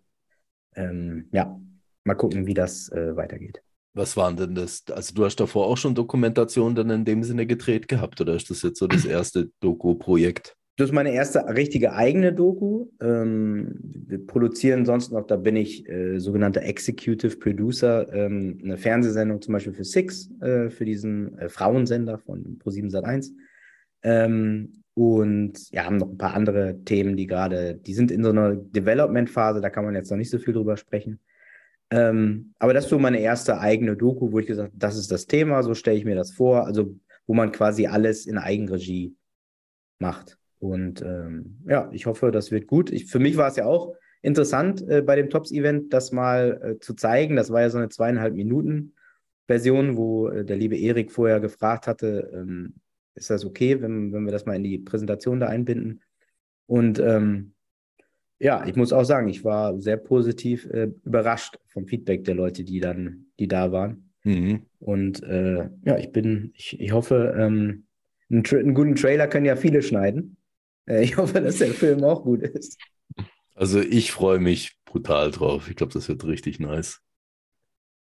Ähm, ja, mal gucken, wie das äh, weitergeht. Was waren denn das? Also du hast davor auch schon Dokumentation dann in dem Sinne gedreht gehabt oder ist das jetzt so das erste Doku-Projekt? Das ist meine erste richtige eigene Doku. Ähm, wir produzieren sonst noch, da bin ich äh, sogenannter Executive Producer, ähm, eine Fernsehsendung zum Beispiel für Six, äh, für diesen äh, Frauensender von Pro7 Sat1. Ähm, und ja, haben noch ein paar andere Themen, die gerade, die sind in so einer Development-Phase, da kann man jetzt noch nicht so viel drüber sprechen. Ähm, aber das ist so meine erste eigene Doku, wo ich gesagt habe, das ist das Thema, so stelle ich mir das vor. Also, wo man quasi alles in Eigenregie macht. Und ähm, ja, ich hoffe, das wird gut. Ich, für mich war es ja auch interessant, äh, bei dem Tops-Event das mal äh, zu zeigen. Das war ja so eine zweieinhalb Minuten Version, wo äh, der liebe Erik vorher gefragt hatte, ähm, ist das okay, wenn, wenn wir das mal in die Präsentation da einbinden? Und ähm, ja, ich muss auch sagen, ich war sehr positiv äh, überrascht vom Feedback der Leute, die dann, die da waren. Mhm. Und äh, ja, ich bin, ich, ich hoffe, ähm, einen, einen, guten Trailer können ja viele schneiden. Ich hoffe, dass der Film auch gut ist. Also ich freue mich brutal drauf. Ich glaube, das wird richtig nice.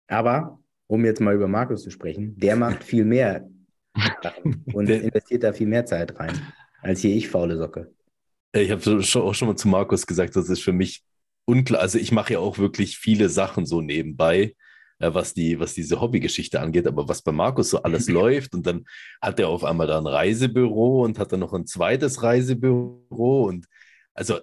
Aber um jetzt mal über Markus zu sprechen, der macht viel mehr und investiert da viel mehr Zeit rein, als hier ich faule Socke. Ich habe auch schon mal zu Markus gesagt, das ist für mich unklar. Also ich mache ja auch wirklich viele Sachen so nebenbei was, die, was diese Hobbygeschichte angeht. Aber was bei Markus so alles läuft und dann hat er auf einmal da ein Reisebüro und hat dann noch ein zweites Reisebüro und also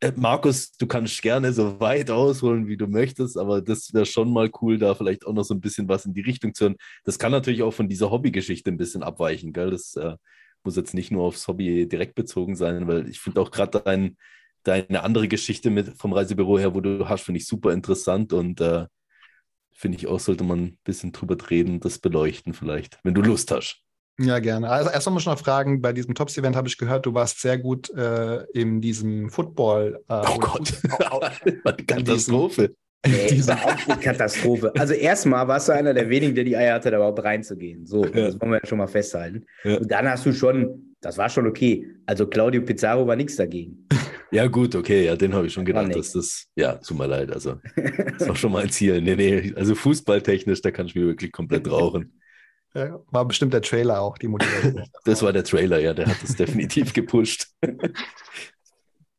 äh, Markus, du kannst gerne so weit ausholen, wie du möchtest, aber das wäre schon mal cool, da vielleicht auch noch so ein bisschen was in die Richtung zu hören. Das kann natürlich auch von dieser Hobbygeschichte ein bisschen abweichen, gell? Das äh, muss jetzt nicht nur aufs Hobby direkt bezogen sein, weil ich finde auch gerade dein, deine andere Geschichte mit vom Reisebüro her, wo du hast, finde ich super interessant und äh, finde ich auch, sollte man ein bisschen drüber reden, das beleuchten vielleicht, wenn du Lust hast. Ja, gerne. Also erst einmal schon noch fragen, bei diesem Tops-Event habe ich gehört, du warst sehr gut äh, in diesem Football. Äh, oh Gott, Katastrophe. Nee, war auch eine Katastrophe. Also erstmal warst du einer der wenigen, der die Eier hatte, da überhaupt reinzugehen. So, ja. das wollen wir ja schon mal festhalten. Ja. Und dann hast du schon, das war schon okay. Also Claudio Pizarro war nichts dagegen. Ja, gut, okay, ja, den habe ich schon gedacht, dass das, ja, tut mir leid, also, das ist auch schon mal ein Ziel. Nee, nee, also fußballtechnisch, da kann ich mir wirklich komplett rauchen. Ja, war bestimmt der Trailer auch, die Motivation. das war der Trailer, ja, der hat es definitiv gepusht.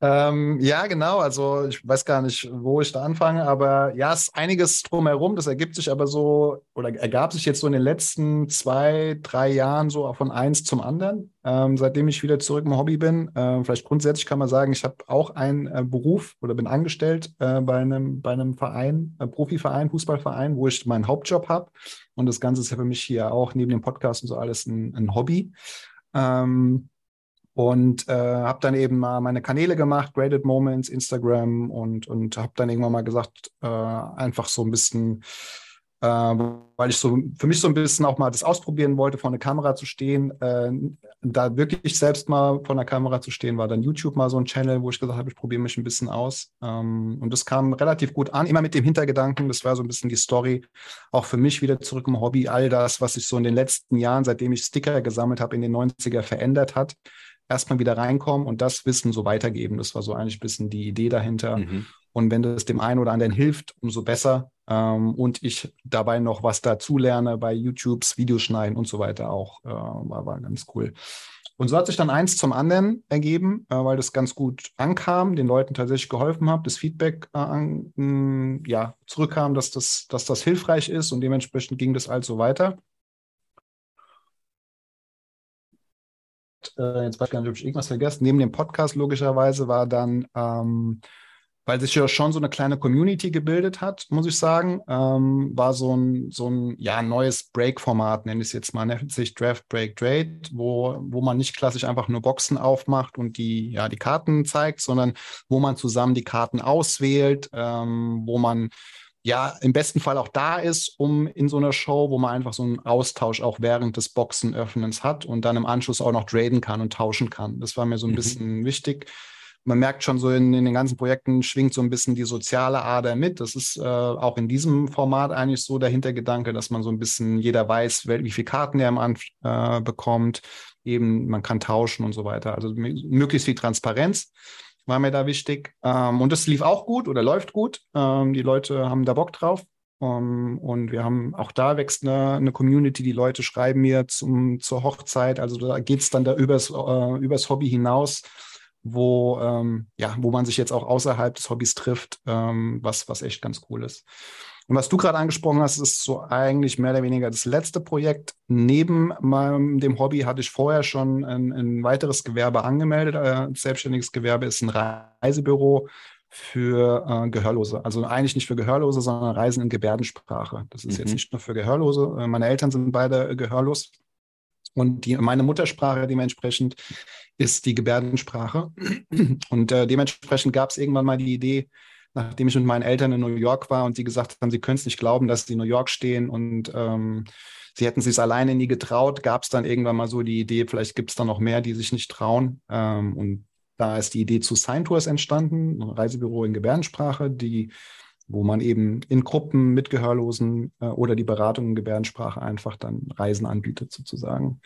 Ähm, ja, genau. Also ich weiß gar nicht, wo ich da anfange, aber ja, es ist einiges drumherum. Das ergibt sich aber so oder ergab sich jetzt so in den letzten zwei, drei Jahren so von eins zum anderen. Ähm, seitdem ich wieder zurück im Hobby bin, äh, vielleicht grundsätzlich kann man sagen, ich habe auch einen äh, Beruf oder bin angestellt äh, bei einem bei einem Verein, äh, Profiverein, Fußballverein, wo ich meinen Hauptjob habe. Und das Ganze ist ja für mich hier auch neben dem Podcast und so alles ein, ein Hobby. Ähm, und äh, habe dann eben mal meine Kanäle gemacht, Graded Moments, Instagram und, und habe dann irgendwann mal gesagt, äh, einfach so ein bisschen, äh, weil ich so für mich so ein bisschen auch mal das ausprobieren wollte, vor der Kamera zu stehen, äh, da wirklich selbst mal vor der Kamera zu stehen, war dann YouTube mal so ein Channel, wo ich gesagt habe, ich probiere mich ein bisschen aus. Ähm, und das kam relativ gut an, immer mit dem Hintergedanken, das war so ein bisschen die Story, auch für mich wieder zurück im Hobby, all das, was sich so in den letzten Jahren, seitdem ich Sticker gesammelt habe, in den 90er verändert hat erstmal wieder reinkommen und das Wissen so weitergeben. Das war so eigentlich ein bisschen die Idee dahinter. Mhm. Und wenn das dem einen oder anderen hilft, umso besser. Ähm, und ich dabei noch was dazu lerne bei YouTubes, Videoschneiden und so weiter auch, äh, war, war ganz cool. Und so hat sich dann eins zum anderen ergeben, äh, weil das ganz gut ankam, den Leuten tatsächlich geholfen habe, das Feedback äh, an, mh, mm, ja, zurückkam, dass das, dass das hilfreich ist und dementsprechend ging das also weiter. Äh, jetzt weiß ich gar nicht, ob ich irgendwas vergessen, neben dem Podcast logischerweise war dann, ähm, weil sich ja schon so eine kleine Community gebildet hat, muss ich sagen, ähm, war so ein, so ein ja, neues Break-Format, nenne ich es jetzt mal, nennt sich Draft Break Trade, wo, wo man nicht klassisch einfach nur Boxen aufmacht und die, ja, die Karten zeigt, sondern wo man zusammen die Karten auswählt, ähm, wo man ja im besten Fall auch da ist, um in so einer Show, wo man einfach so einen Austausch auch während des Boxenöffnens hat und dann im Anschluss auch noch traden kann und tauschen kann. Das war mir so ein mhm. bisschen wichtig. Man merkt schon so in, in, den ganzen Projekten schwingt so ein bisschen die soziale Ader mit. Das ist äh, auch in diesem Format eigentlich so der Hintergedanke, dass man so ein bisschen jeder weiß, wie viele Karten er im An äh, bekommt. Eben, man kann tauschen und so weiter. Also möglichst viel Transparenz war mir da wichtig. Ähm, und das lief auch gut oder läuft gut. Ähm, die Leute haben da Bock drauf. Um, ähm, und wir haben auch da wächst eine, eine, Community. Die Leute schreiben mir zum, zur Hochzeit. Also da geht es dann da übers, äh, übers Hobby hinaus, wo, ähm, ja, wo man sich jetzt auch außerhalb des Hobbys trifft, ähm, was, was echt ganz cool ist. Und was du gerade angesprochen hast, ist so eigentlich mehr oder weniger das letzte Projekt. Neben meinem, dem Hobby hatte ich vorher schon ein, ein weiteres Gewerbe angemeldet. Ein äh, selbstständiges Gewerbe ist ein Reisebüro für äh, Gehörlose. Also eigentlich nicht für Gehörlose, sondern Reisen in Gebärdensprache. Das ist mhm. jetzt nicht nur für Gehörlose. Äh, meine Eltern sind beide gehörlos. Und die, meine Muttersprache dementsprechend ist die Gebärdensprache. Und äh, dementsprechend gab es irgendwann mal die Idee, nachdem ich mit meinen Eltern in New York war und sie gesagt haben, sie können es nicht glauben, dass sie in New York stehen und ähm, sie hätten sich alleine nie getraut, gab es dann irgendwann mal so die Idee, vielleicht gibt es da noch mehr, die sich nicht trauen. Ähm, und da ist die Idee zu Sign Tours entstanden, ein Reisebüro in Gebärdensprache, die wo man eben in Gruppen mit Gehörlosen äh, oder die Beratung in Gebärdensprache einfach dann Reisen anbietet sozusagen.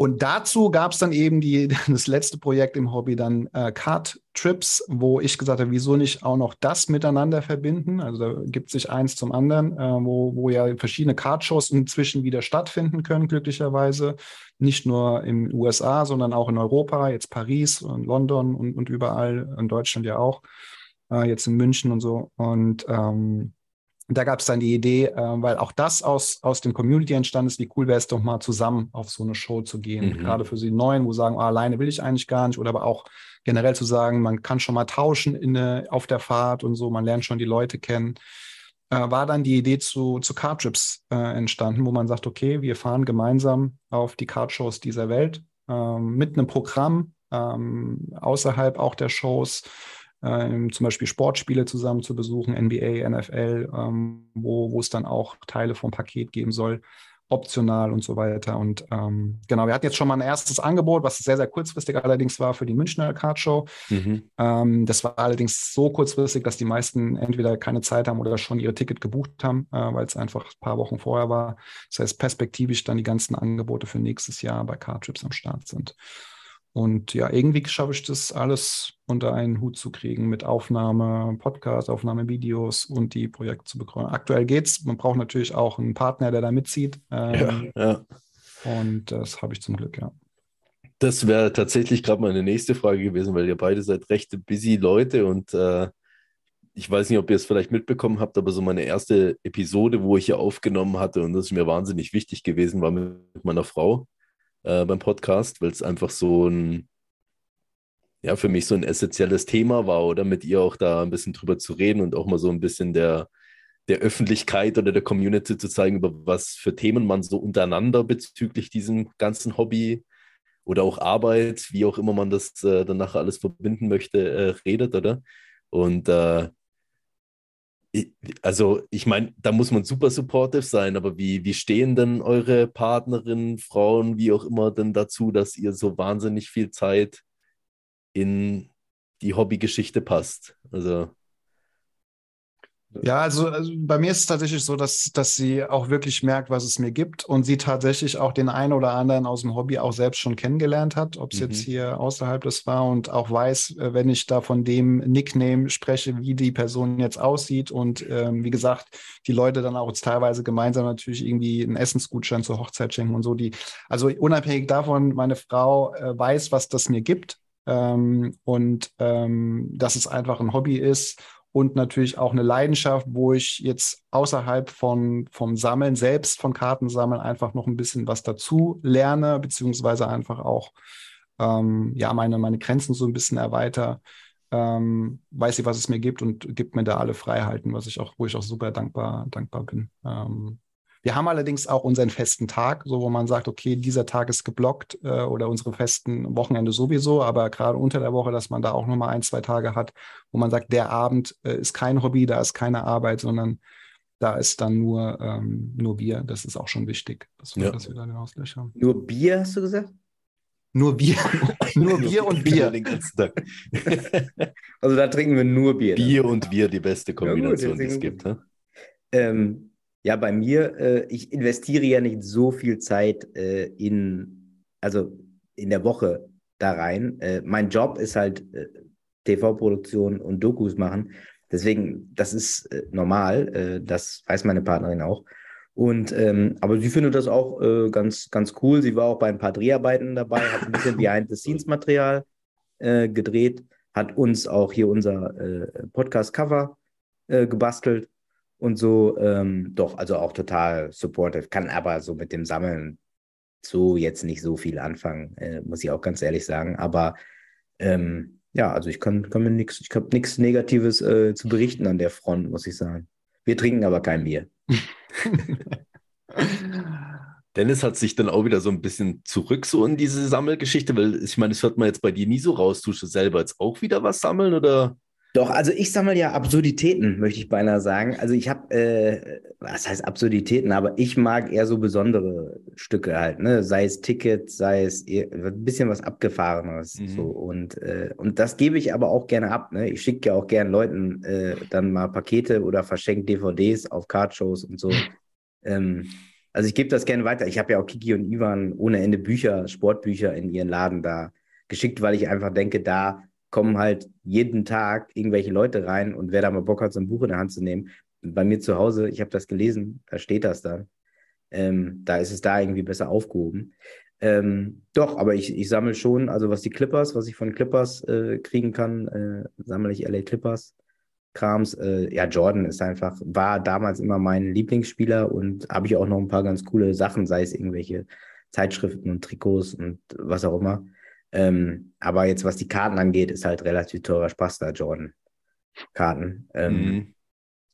Und dazu gab es dann eben die, das letzte Projekt im Hobby, dann äh, Card Trips, wo ich gesagt habe, wieso nicht auch noch das miteinander verbinden? Also da gibt sich eins zum anderen, äh, wo, wo ja verschiedene Card-Shows inzwischen wieder stattfinden können, glücklicherweise. Nicht nur in USA, sondern auch in Europa, jetzt Paris und London und, und überall, in Deutschland ja auch, äh, jetzt in München und so. Und ähm, da gab es dann die Idee, äh, weil auch das aus, aus dem Community entstanden ist, wie cool wäre es doch mal zusammen auf so eine Show zu gehen. Mhm. Gerade für die Neuen, wo sagen, oh, alleine will ich eigentlich gar nicht. Oder aber auch generell zu sagen, man kann schon mal tauschen in auf der Fahrt und so, man lernt schon die Leute kennen. Äh, war dann die Idee zu, zu Card-Trips äh, entstanden, wo man sagt, okay, wir fahren gemeinsam auf die Card-Shows dieser Welt ähm, mit einem Programm ähm, außerhalb auch der Shows ähm, zum Beispiel Sportspiele zusammen zu besuchen, NBA, NFL, ähm, wo, wo es dann auch Teile vom Paket geben soll, optional und so weiter. Und ähm, genau, wir hatten jetzt schon mal ein erstes Angebot, was sehr, sehr kurzfristig allerdings war für die Münchner Card Show. Mhm. Ähm, das war allerdings so kurzfristig, dass die meisten entweder keine Zeit haben oder schon ihre Ticket gebucht haben, äh, weil es einfach ein paar Wochen vorher war. Das heißt, perspektivisch dann die ganzen Angebote für nächstes Jahr bei Card Trips am Start sind. Und ja, irgendwie schaffe ich das alles unter einen Hut zu kriegen mit Aufnahme, Podcast, Aufnahme, Videos und die Projekte zu begründen. Aktuell geht's. Man braucht natürlich auch einen Partner, der da mitzieht. Ähm, ja, ja. Und das habe ich zum Glück, ja. Das wäre tatsächlich gerade meine nächste Frage gewesen, weil ihr beide seid recht busy Leute und äh, ich weiß nicht, ob ihr es vielleicht mitbekommen habt, aber so meine erste Episode, wo ich hier aufgenommen hatte und das ist mir wahnsinnig wichtig gewesen, war mit meiner Frau äh, beim Podcast, weil es einfach so ein, ja, für mich so ein essentielles Thema war oder mit ihr auch da ein bisschen drüber zu reden und auch mal so ein bisschen der, der Öffentlichkeit oder der Community zu zeigen, über was für Themen man so untereinander bezüglich diesem ganzen Hobby oder auch Arbeit, wie auch immer man das äh, dann nachher alles verbinden möchte, äh, redet, oder? Und äh, also ich meine, da muss man super supportive sein, aber wie, wie stehen denn eure Partnerinnen, Frauen, wie auch immer denn dazu, dass ihr so wahnsinnig viel Zeit in die Hobbygeschichte passt? Also ja, also, also, bei mir ist es tatsächlich so, dass, dass sie auch wirklich merkt, was es mir gibt und sie tatsächlich auch den einen oder anderen aus dem Hobby auch selbst schon kennengelernt hat, ob es mhm. jetzt hier außerhalb des war und auch weiß, äh, wenn ich da von dem Nickname spreche, wie die Person jetzt aussieht und ähm, wie gesagt, die Leute dann auch teilweise gemeinsam natürlich irgendwie einen Essensgutschein zur Hochzeit schenken und so. Die, also unabhängig davon, meine Frau äh, weiß, was das mir gibt ähm, und ähm, dass es einfach ein Hobby ist und natürlich auch eine Leidenschaft, wo ich jetzt außerhalb von, vom Sammeln selbst, von Kartensammeln einfach noch ein bisschen was dazu lerne, beziehungsweise einfach auch ähm, ja, meine, meine Grenzen so ein bisschen erweitere. Ähm, weiß sie, was es mir gibt und gibt mir da alle Freiheiten, was ich auch, wo ich auch super dankbar, dankbar bin. Ähm, wir haben allerdings auch unseren festen Tag, so wo man sagt, okay, dieser Tag ist geblockt äh, oder unsere festen Wochenende sowieso, aber gerade unter der Woche, dass man da auch nochmal ein, zwei Tage hat, wo man sagt, der Abend äh, ist kein Hobby, da ist keine Arbeit, sondern da ist dann nur, ähm, nur Bier. Das ist auch schon wichtig, dass wir, ja. dass wir da den Ausgleich haben. Nur Bier, hast du gesagt? Nur Bier. nur Bier und Bier. Den ganzen Tag. also da trinken wir nur Bier. Bier dann. und Bier, die beste Kombination, ja, gut, die es gibt. Ähm, ja, bei mir, äh, ich investiere ja nicht so viel Zeit äh, in, also in der Woche da rein. Äh, mein Job ist halt äh, TV-Produktion und Dokus machen. Deswegen, das ist äh, normal. Äh, das weiß meine Partnerin auch. Und ähm, aber sie findet das auch ganz, ganz cool. Sie war auch bei ein paar Dreharbeiten dabei, hat ein bisschen Behind-the-Scenes-Material gedreht, hat uns auch hier unser Podcast-Cover gebastelt und so, ähm, doch, also auch total supportive, kann aber so mit dem Sammeln so jetzt nicht so viel anfangen, äh, muss ich auch ganz ehrlich sagen. Aber ähm, ja, also ich kann, kann mir nichts, ich habe nichts Negatives äh, zu berichten an der Front, muss ich sagen. Wir trinken aber kein Bier. Dennis hat sich dann auch wieder so ein bisschen zurück so in diese Sammelgeschichte, weil ich meine, das hört man jetzt bei dir nie so raus. Tust du selber jetzt auch wieder was sammeln oder? Doch, also ich sammle ja Absurditäten, möchte ich beinahe sagen. Also ich habe, äh, was heißt Absurditäten, aber ich mag eher so besondere Stücke halt, ne? Sei es Tickets, sei es ein bisschen was Abgefahrenes. Mhm. So. Und, äh, und das gebe ich aber auch gerne ab. Ne? Ich schicke ja auch gerne Leuten äh, dann mal Pakete oder verschenke DVDs auf Cardshows und so. ähm, also ich gebe das gerne weiter. Ich habe ja auch Kiki und Ivan ohne Ende Bücher, Sportbücher in ihren Laden da geschickt, weil ich einfach denke, da kommen halt jeden Tag irgendwelche Leute rein und wer da mal Bock hat, so ein Buch in der Hand zu nehmen. Bei mir zu Hause, ich habe das gelesen, da steht das da. Ähm, da ist es da irgendwie besser aufgehoben. Ähm, doch, aber ich, ich sammle schon, also was die Clippers, was ich von Clippers äh, kriegen kann, äh, sammle ich LA Clippers. Krams. Äh, ja, Jordan ist einfach, war damals immer mein Lieblingsspieler und habe ich auch noch ein paar ganz coole Sachen, sei es irgendwelche Zeitschriften und Trikots und was auch immer. Ähm, aber jetzt, was die Karten angeht, ist halt relativ teurer Spaß da, Jordan. Karten. Ähm, mhm.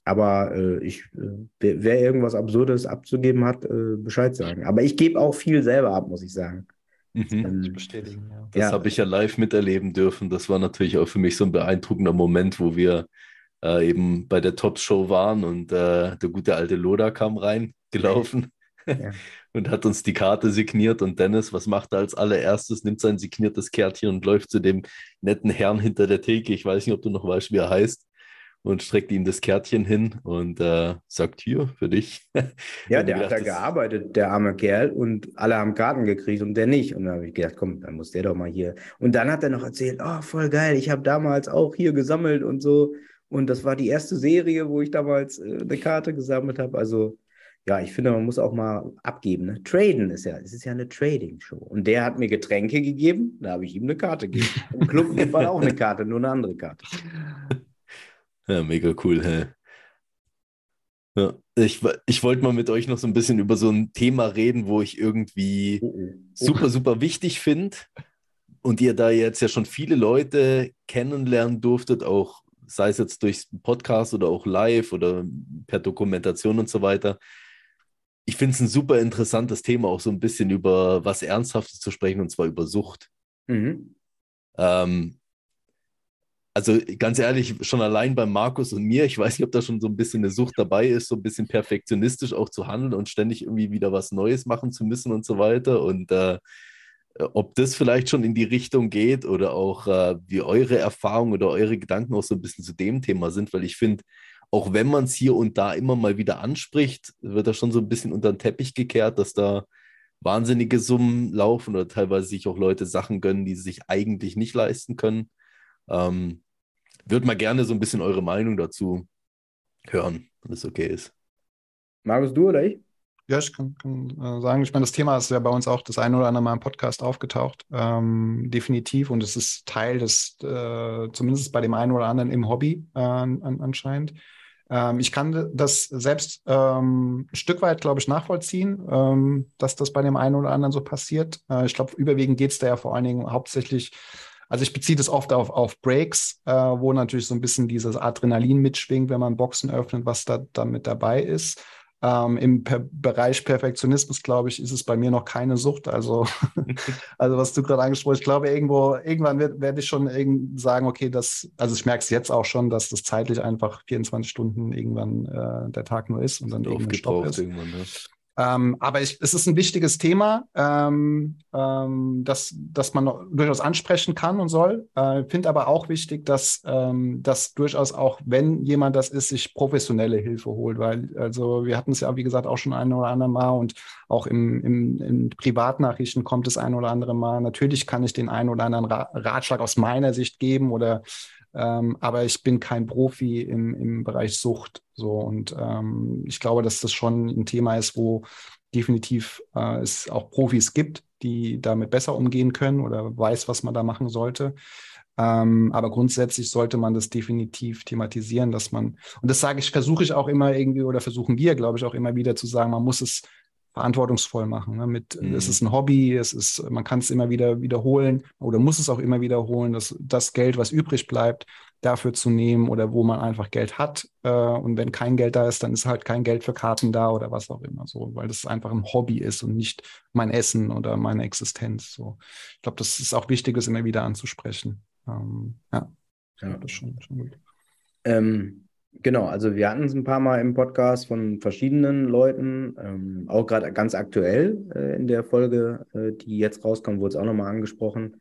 Aber äh, ich, äh, wer irgendwas Absurdes abzugeben hat, äh, Bescheid sagen. Aber ich gebe auch viel selber ab, muss ich sagen. Mhm. Ähm, bestätigen, ja. Das ja. habe ich ja live miterleben dürfen. Das war natürlich auch für mich so ein beeindruckender Moment, wo wir äh, eben bei der Top-Show waren und äh, der gute alte Loda kam rein, gelaufen. Ja. und hat uns die Karte signiert. Und Dennis, was macht er als allererstes? Nimmt sein signiertes Kärtchen und läuft zu dem netten Herrn hinter der Theke. Ich weiß nicht, ob du noch weißt, wie er heißt. Und streckt ihm das Kärtchen hin und äh, sagt: Hier, für dich. Ja, der hat da gearbeitet, der arme Kerl. Und alle haben Karten gekriegt und der nicht. Und dann habe ich gedacht: Komm, dann muss der doch mal hier. Und dann hat er noch erzählt: Oh, voll geil, ich habe damals auch hier gesammelt und so. Und das war die erste Serie, wo ich damals äh, eine Karte gesammelt habe. Also ja, ich finde, man muss auch mal abgeben. Ne? Traden ist ja, es ist ja eine Trading-Show. Und der hat mir Getränke gegeben, da habe ich ihm eine Karte gegeben. Im Club gibt man auch eine Karte, nur eine andere Karte. Ja, mega cool. Hä? Ja, ich, ich wollte mal mit euch noch so ein bisschen über so ein Thema reden, wo ich irgendwie oh, oh. super, super wichtig finde. Und ihr da jetzt ja schon viele Leute kennenlernen durftet, auch sei es jetzt durch Podcast oder auch live oder per Dokumentation und so weiter. Ich finde es ein super interessantes Thema, auch so ein bisschen über was Ernsthaftes zu sprechen, und zwar über Sucht. Mhm. Ähm, also ganz ehrlich, schon allein bei Markus und mir, ich weiß nicht, ob da schon so ein bisschen eine Sucht dabei ist, so ein bisschen perfektionistisch auch zu handeln und ständig irgendwie wieder was Neues machen zu müssen und so weiter. Und äh, ob das vielleicht schon in die Richtung geht oder auch äh, wie eure Erfahrungen oder eure Gedanken auch so ein bisschen zu dem Thema sind, weil ich finde, auch wenn man es hier und da immer mal wieder anspricht, wird da schon so ein bisschen unter den Teppich gekehrt, dass da wahnsinnige Summen laufen oder teilweise sich auch Leute Sachen gönnen, die sie sich eigentlich nicht leisten können. Ähm, würde mal gerne so ein bisschen eure Meinung dazu hören, wenn es okay ist. Markus, du oder ich? Ja, ich kann, kann äh, sagen, ich meine, das Thema ist ja bei uns auch das eine oder andere Mal im Podcast aufgetaucht, ähm, definitiv. Und es ist Teil des, äh, zumindest bei dem einen oder anderen im Hobby äh, an, anscheinend. Ähm, ich kann das selbst ähm, ein Stück weit, glaube ich, nachvollziehen, ähm, dass das bei dem einen oder anderen so passiert. Äh, ich glaube, überwiegend geht es da ja vor allen Dingen hauptsächlich also ich beziehe das oft auf, auf Breaks, äh, wo natürlich so ein bisschen dieses Adrenalin mitschwingt, wenn man Boxen öffnet, was da, da mit dabei ist. Ähm, Im per Bereich Perfektionismus, glaube ich, ist es bei mir noch keine Sucht. Also, also was du gerade angesprochen hast, ich glaube, irgendwo, irgendwann werde ich schon sagen, okay, das, also ich merke es jetzt auch schon, dass das zeitlich einfach 24 Stunden irgendwann äh, der Tag nur ist und dann irgendwann Stopp ist. Irgendwann, ja. Ähm, aber ich, es ist ein wichtiges Thema, ähm, ähm, das, das man durchaus ansprechen kann und soll. Ich äh, finde aber auch wichtig, dass, ähm, dass durchaus auch, wenn jemand das ist, sich professionelle Hilfe holt, weil also wir hatten es ja, wie gesagt, auch schon ein oder andere Mal und auch im, im, in Privatnachrichten kommt es ein oder andere Mal. Natürlich kann ich den einen oder anderen Ra Ratschlag aus meiner Sicht geben oder ähm, aber ich bin kein Profi im, im Bereich Sucht. So und ähm, ich glaube, dass das schon ein Thema ist, wo definitiv äh, es auch Profis gibt, die damit besser umgehen können oder weiß, was man da machen sollte. Ähm, aber grundsätzlich sollte man das definitiv thematisieren, dass man, und das sage ich, versuche ich auch immer irgendwie oder versuchen wir, glaube ich, auch immer wieder zu sagen, man muss es verantwortungsvoll machen. Ne? Mit, mhm. Es ist ein Hobby, es ist, man kann es immer wieder wiederholen oder muss es auch immer wiederholen, dass das Geld, was übrig bleibt, dafür zu nehmen oder wo man einfach Geld hat. Äh, und wenn kein Geld da ist, dann ist halt kein Geld für Karten da oder was auch immer so, weil das einfach ein Hobby ist und nicht mein Essen oder meine Existenz. So. Ich glaube, das ist auch wichtig, es immer wieder anzusprechen. Ähm, ja. ja, das ist schon, schon gut. Ähm, Genau, also wir hatten es ein paar Mal im Podcast von verschiedenen Leuten, ähm, auch gerade ganz aktuell äh, in der Folge, äh, die jetzt rauskommt, wurde es auch nochmal angesprochen.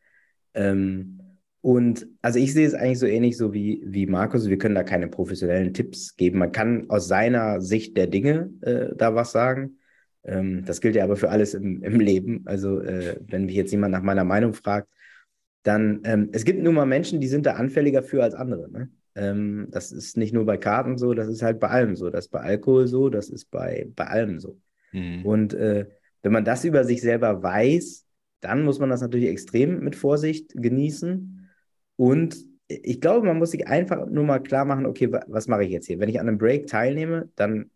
Ähm, und also ich sehe es eigentlich so ähnlich so wie, wie Markus. Wir können da keine professionellen Tipps geben. Man kann aus seiner Sicht der Dinge äh, da was sagen. Ähm, das gilt ja aber für alles im, im Leben. Also äh, wenn mich jetzt jemand nach meiner Meinung fragt, dann ähm, es gibt nun mal Menschen, die sind da anfälliger für als andere. Ne? Ähm, das ist nicht nur bei Karten so, das ist halt bei allem so. Das ist bei Alkohol so, das ist bei, bei allem so. Mhm. Und äh, wenn man das über sich selber weiß, dann muss man das natürlich extrem mit Vorsicht genießen. Und ich glaube, man muss sich einfach nur mal klar machen, okay, was mache ich jetzt hier? Wenn ich an einem Break teilnehme, dann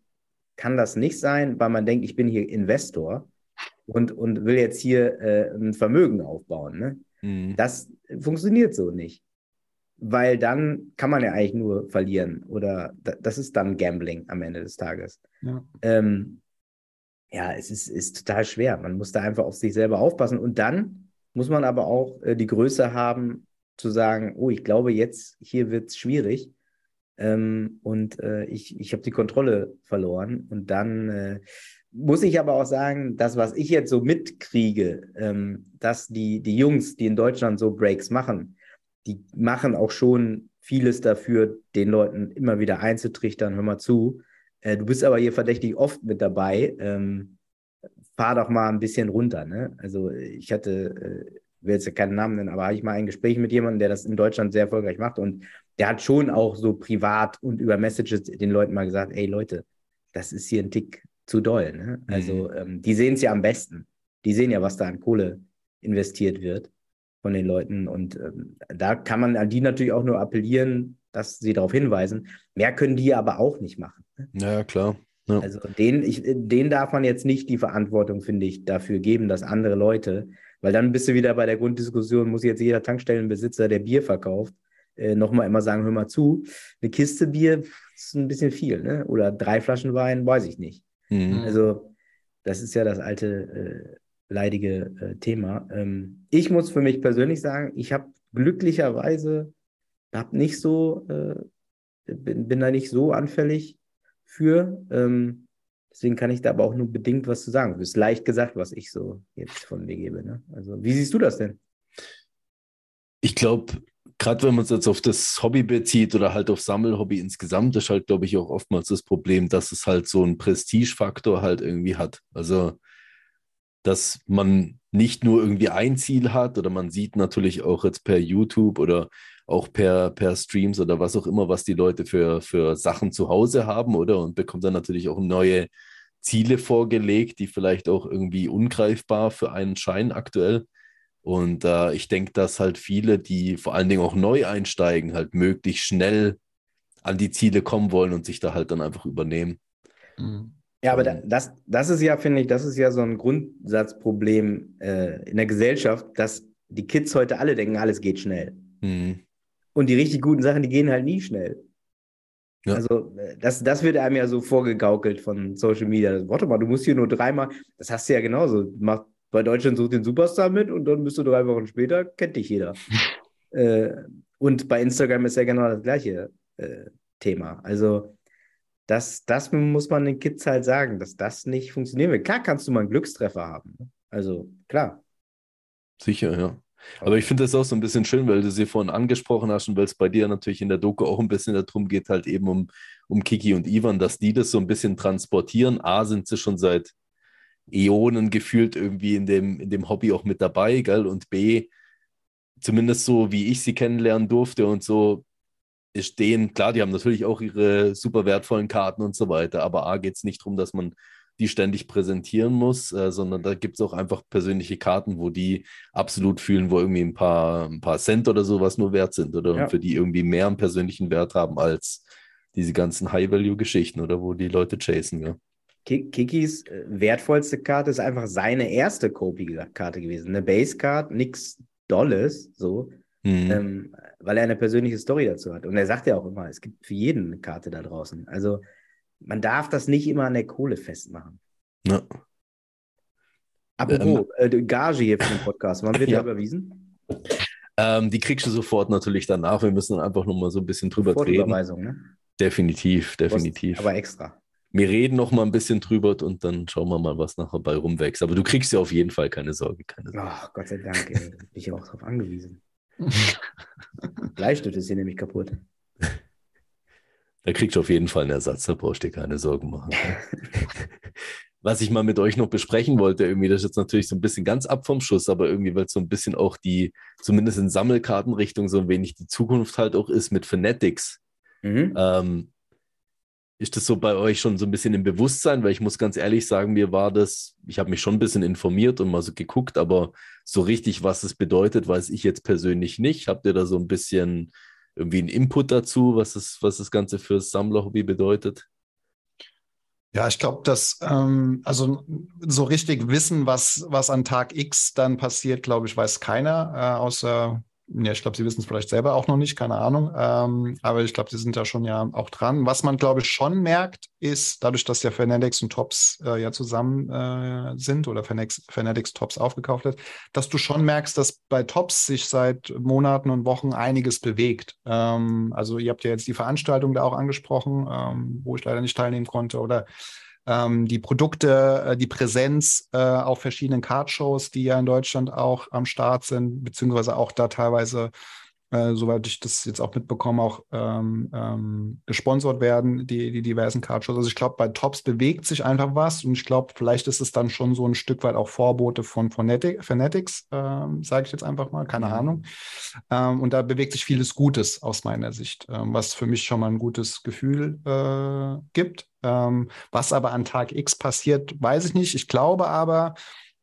kann das nicht sein, weil man denkt, ich bin hier Investor und, und will jetzt hier äh, ein Vermögen aufbauen. Ne? Mhm. Das funktioniert so nicht weil dann kann man ja eigentlich nur verlieren oder das ist dann Gambling am Ende des Tages. Ja, ähm, ja es ist, ist total schwer. Man muss da einfach auf sich selber aufpassen und dann muss man aber auch äh, die Größe haben zu sagen, oh, ich glaube jetzt, hier wird es schwierig ähm, und äh, ich, ich habe die Kontrolle verloren und dann äh, muss ich aber auch sagen, das, was ich jetzt so mitkriege, ähm, dass die, die Jungs, die in Deutschland so Breaks machen, die machen auch schon vieles dafür, den Leuten immer wieder einzutrichtern, hör mal zu. Äh, du bist aber hier verdächtig oft mit dabei. Ähm, fahr doch mal ein bisschen runter. Ne? Also ich hatte, äh, will jetzt ja keinen Namen nennen, aber habe ich mal ein Gespräch mit jemandem, der das in Deutschland sehr erfolgreich macht und der hat schon auch so privat und über Messages den Leuten mal gesagt, ey Leute, das ist hier ein Tick zu doll. Ne? Also mhm. ähm, die sehen es ja am besten. Die sehen ja, was da an Kohle investiert wird von den Leuten. Und ähm, da kann man an die natürlich auch nur appellieren, dass sie darauf hinweisen. Mehr können die aber auch nicht machen. Ne? Ja, klar. Ja. Also denen, ich, denen darf man jetzt nicht die Verantwortung, finde ich, dafür geben, dass andere Leute, weil dann bist du wieder bei der Grunddiskussion, muss jetzt jeder Tankstellenbesitzer, der Bier verkauft, äh, nochmal immer sagen, hör mal zu, eine Kiste Bier ist ein bisschen viel, ne? Oder drei Flaschen Wein, weiß ich nicht. Mhm. Also das ist ja das alte äh, leidige äh, Thema. Ähm, ich muss für mich persönlich sagen, ich habe glücklicherweise hab nicht so, äh, bin, bin da nicht so anfällig für. Ähm, deswegen kann ich da aber auch nur bedingt was zu sagen. Es ist leicht gesagt, was ich so jetzt von mir gebe. Ne? Also, wie siehst du das denn? Ich glaube, gerade wenn man es jetzt auf das Hobby bezieht oder halt auf Sammelhobby insgesamt, ist halt, glaube ich, auch oftmals das Problem, dass es halt so einen Prestigefaktor halt irgendwie hat. Also, dass man nicht nur irgendwie ein Ziel hat oder man sieht natürlich auch jetzt per YouTube oder auch per, per Streams oder was auch immer, was die Leute für, für Sachen zu Hause haben, oder? Und bekommt dann natürlich auch neue Ziele vorgelegt, die vielleicht auch irgendwie ungreifbar für einen scheinen aktuell. Und äh, ich denke, dass halt viele, die vor allen Dingen auch neu einsteigen, halt möglichst schnell an die Ziele kommen wollen und sich da halt dann einfach übernehmen. Mhm. Ja, aber das, das ist ja, finde ich, das ist ja so ein Grundsatzproblem äh, in der Gesellschaft, dass die Kids heute alle denken, alles geht schnell. Mhm. Und die richtig guten Sachen, die gehen halt nie schnell. Ja. Also äh, das, das wird einem ja so vorgegaukelt von Social Media. Warte mal, du musst hier nur dreimal, das hast du ja genauso. Mach bei Deutschland sucht den Superstar mit und dann bist du drei Wochen später, kennt dich jeder. äh, und bei Instagram ist ja genau das gleiche äh, Thema. Also das, das muss man den Kids halt sagen, dass das nicht funktionieren wird. Klar kannst du mal einen Glückstreffer haben. Ne? Also klar. Sicher, ja. Aber ich finde das auch so ein bisschen schön, weil du sie vorhin angesprochen hast und weil es bei dir natürlich in der Doku auch ein bisschen darum geht, halt eben um, um Kiki und Ivan, dass die das so ein bisschen transportieren. A, sind sie schon seit Äonen gefühlt irgendwie in dem, in dem Hobby auch mit dabei, gell? Und B, zumindest so, wie ich sie kennenlernen durfte und so, ist denen, klar, die haben natürlich auch ihre super wertvollen Karten und so weiter, aber A geht es nicht darum, dass man die ständig präsentieren muss, äh, sondern da gibt es auch einfach persönliche Karten, wo die absolut fühlen, wo irgendwie ein paar, ein paar Cent oder sowas nur wert sind oder ja. für die irgendwie mehr einen persönlichen Wert haben als diese ganzen High-Value-Geschichten oder wo die Leute chasen, ja. Kikis äh, wertvollste Karte ist einfach seine erste Kopi-Karte gewesen. Eine Base-Card, nichts Dolles, so. Mhm. Ähm, weil er eine persönliche Story dazu hat. Und er sagt ja auch immer, es gibt für jeden eine Karte da draußen. Also man darf das nicht immer an der Kohle festmachen. Ja. Apropos, ähm, äh, Gage hier für den Podcast, wann wird ja. der überwiesen? Ähm, die kriegst du sofort natürlich danach. Wir müssen dann einfach nochmal so ein bisschen drüber reden. Ne? Definitiv, definitiv. Aber extra. Wir reden noch mal ein bisschen drüber und dann schauen wir mal, was nachher bei rumwächst. Aber du kriegst ja auf jeden Fall keine Sorge. Keine Sorge. Ach, Gott sei Dank, ey. bin ich auch darauf angewiesen. Bleistift ist hier nämlich kaputt. Da kriegst du auf jeden Fall einen Ersatz, da brauchst du dir keine Sorgen machen. Was ich mal mit euch noch besprechen wollte, irgendwie, das ist jetzt natürlich so ein bisschen ganz ab vom Schuss, aber irgendwie, weil es so ein bisschen auch die, zumindest in Sammelkartenrichtung, so ein wenig die Zukunft halt auch ist mit Fanatics. Mhm. Ähm, ist das so bei euch schon so ein bisschen im Bewusstsein? Weil ich muss ganz ehrlich sagen, mir war das, ich habe mich schon ein bisschen informiert und mal so geguckt, aber so richtig, was es bedeutet, weiß ich jetzt persönlich nicht. Habt ihr da so ein bisschen irgendwie einen Input dazu, was, es, was das Ganze fürs Sammlerhobby bedeutet? Ja, ich glaube, dass ähm, also so richtig wissen, was, was an Tag X dann passiert, glaube ich, weiß keiner, äh, außer ja, ich glaube, sie wissen es vielleicht selber auch noch nicht, keine Ahnung. Ähm, aber ich glaube, sie sind da schon ja auch dran. Was man, glaube ich, schon merkt, ist, dadurch, dass ja Fanatics und Tops äh, ja zusammen äh, sind oder Fanatics, Fanatics Tops aufgekauft hat, dass du schon merkst, dass bei Tops sich seit Monaten und Wochen einiges bewegt. Ähm, also ihr habt ja jetzt die Veranstaltung da auch angesprochen, ähm, wo ich leider nicht teilnehmen konnte oder ähm, die Produkte, äh, die Präsenz äh, auf verschiedenen Card-Shows, die ja in Deutschland auch am Start sind, beziehungsweise auch da teilweise, äh, soweit ich das jetzt auch mitbekomme, auch ähm, ähm, gesponsert werden, die, die diversen Card-Shows. Also ich glaube, bei Tops bewegt sich einfach was und ich glaube, vielleicht ist es dann schon so ein Stück weit auch Vorbote von Phonetic, Fanatics, ähm, sage ich jetzt einfach mal, keine. Ahnung. Ähm, und da bewegt sich vieles Gutes aus meiner Sicht, ähm, was für mich schon mal ein gutes Gefühl äh, gibt. Ähm, was aber an Tag X passiert, weiß ich nicht. Ich glaube aber,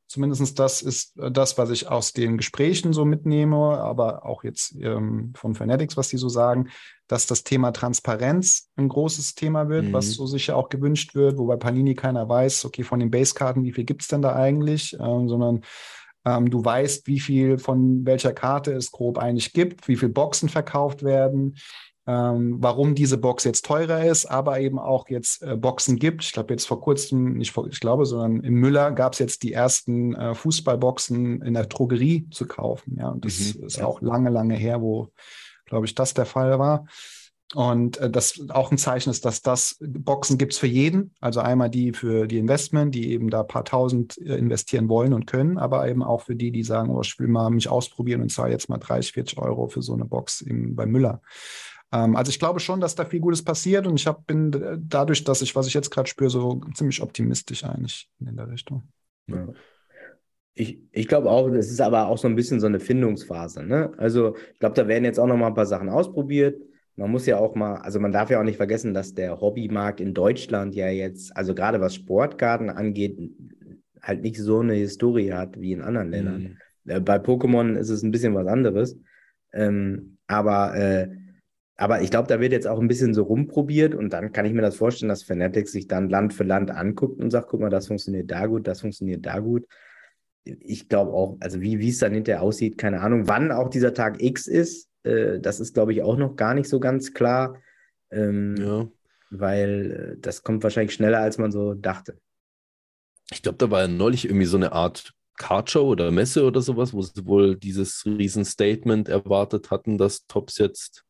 zumindest das ist das, was ich aus den Gesprächen so mitnehme, aber auch jetzt ähm, von Fanatics, was die so sagen, dass das Thema Transparenz ein großes Thema wird, mhm. was so sicher auch gewünscht wird, wobei Panini keiner weiß, okay, von den Basekarten, wie viel gibt es denn da eigentlich, ähm, sondern ähm, du weißt, wie viel von welcher Karte es grob eigentlich gibt, wie viele Boxen verkauft werden ähm, warum diese Box jetzt teurer ist, aber eben auch jetzt äh, Boxen gibt. Ich glaube, jetzt vor kurzem, nicht vor, ich glaube, sondern im Müller gab es jetzt die ersten äh, Fußballboxen in der Drogerie zu kaufen. Ja, und das mhm, ist ja. auch lange, lange her, wo, glaube ich, das der Fall war. Und äh, das auch ein Zeichen ist, dass das Boxen gibt es für jeden. Also einmal die für die Investment, die eben da ein paar tausend äh, investieren wollen und können, aber eben auch für die, die sagen, oh, ich will mal mich ausprobieren und zahle jetzt mal 30, 40 Euro für so eine Box im, bei Müller. Ähm, also ich glaube schon, dass da viel Gutes passiert und ich hab, bin dadurch, dass ich, was ich jetzt gerade spüre, so ziemlich optimistisch eigentlich in der Richtung. Ja. Ich, ich glaube auch, das ist aber auch so ein bisschen so eine Findungsphase. Ne? Also ich glaube, da werden jetzt auch noch mal ein paar Sachen ausprobiert. Man muss ja auch mal, also man darf ja auch nicht vergessen, dass der Hobbymarkt in Deutschland ja jetzt, also gerade was Sportgarten angeht, halt nicht so eine Historie hat wie in anderen Ländern. Mhm. Bei Pokémon ist es ein bisschen was anderes. Ähm, aber äh, aber ich glaube, da wird jetzt auch ein bisschen so rumprobiert und dann kann ich mir das vorstellen, dass Fanatics sich dann Land für Land anguckt und sagt, guck mal, das funktioniert da gut, das funktioniert da gut. Ich glaube auch, also wie, wie es dann hinterher aussieht, keine Ahnung. Wann auch dieser Tag X ist, äh, das ist, glaube ich, auch noch gar nicht so ganz klar. Ähm, ja. Weil äh, das kommt wahrscheinlich schneller, als man so dachte. Ich glaube, da war ja neulich irgendwie so eine Art Cardshow oder Messe oder sowas, wo sie wohl dieses Riesen-Statement erwartet hatten, dass Tops jetzt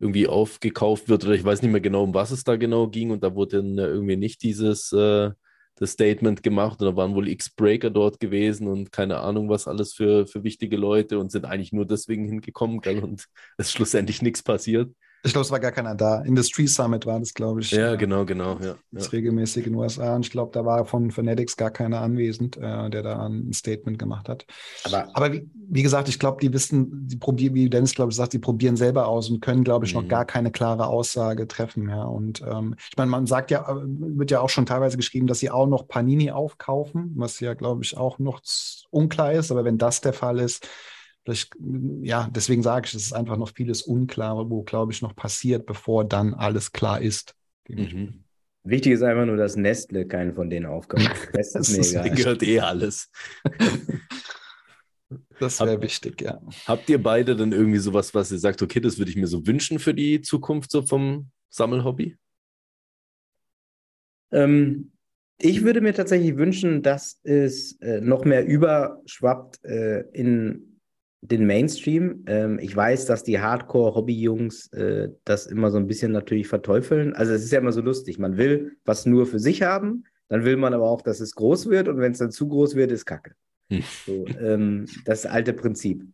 irgendwie aufgekauft wird oder ich weiß nicht mehr genau, um was es da genau ging und da wurde dann irgendwie nicht dieses äh, das Statement gemacht und da waren wohl X-Breaker dort gewesen und keine Ahnung, was alles für, für wichtige Leute und sind eigentlich nur deswegen hingekommen gell, und es ist schlussendlich nichts passiert. Ich glaube, es war gar keiner da. Industry Summit war das, glaube ich. Ja, genau, genau. Ja, das ja. regelmäßig in den USA. Und ich glaube, da war von Fanatics gar keiner anwesend, äh, der da ein Statement gemacht hat. Aber, Aber wie, wie, gesagt, ich glaube, die wissen, die probieren, wie Dennis, glaube ich, sagt, die probieren selber aus und können, glaube ich, mhm. noch gar keine klare Aussage treffen. Ja. Und ähm, ich meine, man sagt ja, äh, wird ja auch schon teilweise geschrieben, dass sie auch noch Panini aufkaufen, was ja, glaube ich, auch noch unklar ist. Aber wenn das der Fall ist, Vielleicht, ja, deswegen sage ich, es ist einfach noch vieles unklar, wo, glaube ich, noch passiert, bevor dann alles klar ist. Mhm. Wichtig ist einfach nur, dass Nestle keinen von denen aufkauft. Das, das ist mir egal. gehört eh alles. das wäre wichtig, ja. Habt ihr beide dann irgendwie sowas, was ihr sagt, okay, das würde ich mir so wünschen für die Zukunft so vom Sammelhobby? Ähm, ich würde mir tatsächlich wünschen, dass es äh, noch mehr überschwappt äh, in den Mainstream. Ähm, ich weiß, dass die Hardcore-Hobby-Jungs äh, das immer so ein bisschen natürlich verteufeln. Also es ist ja immer so lustig. Man will was nur für sich haben, dann will man aber auch, dass es groß wird und wenn es dann zu groß wird, ist Kacke. Hm. So, ähm, das alte Prinzip.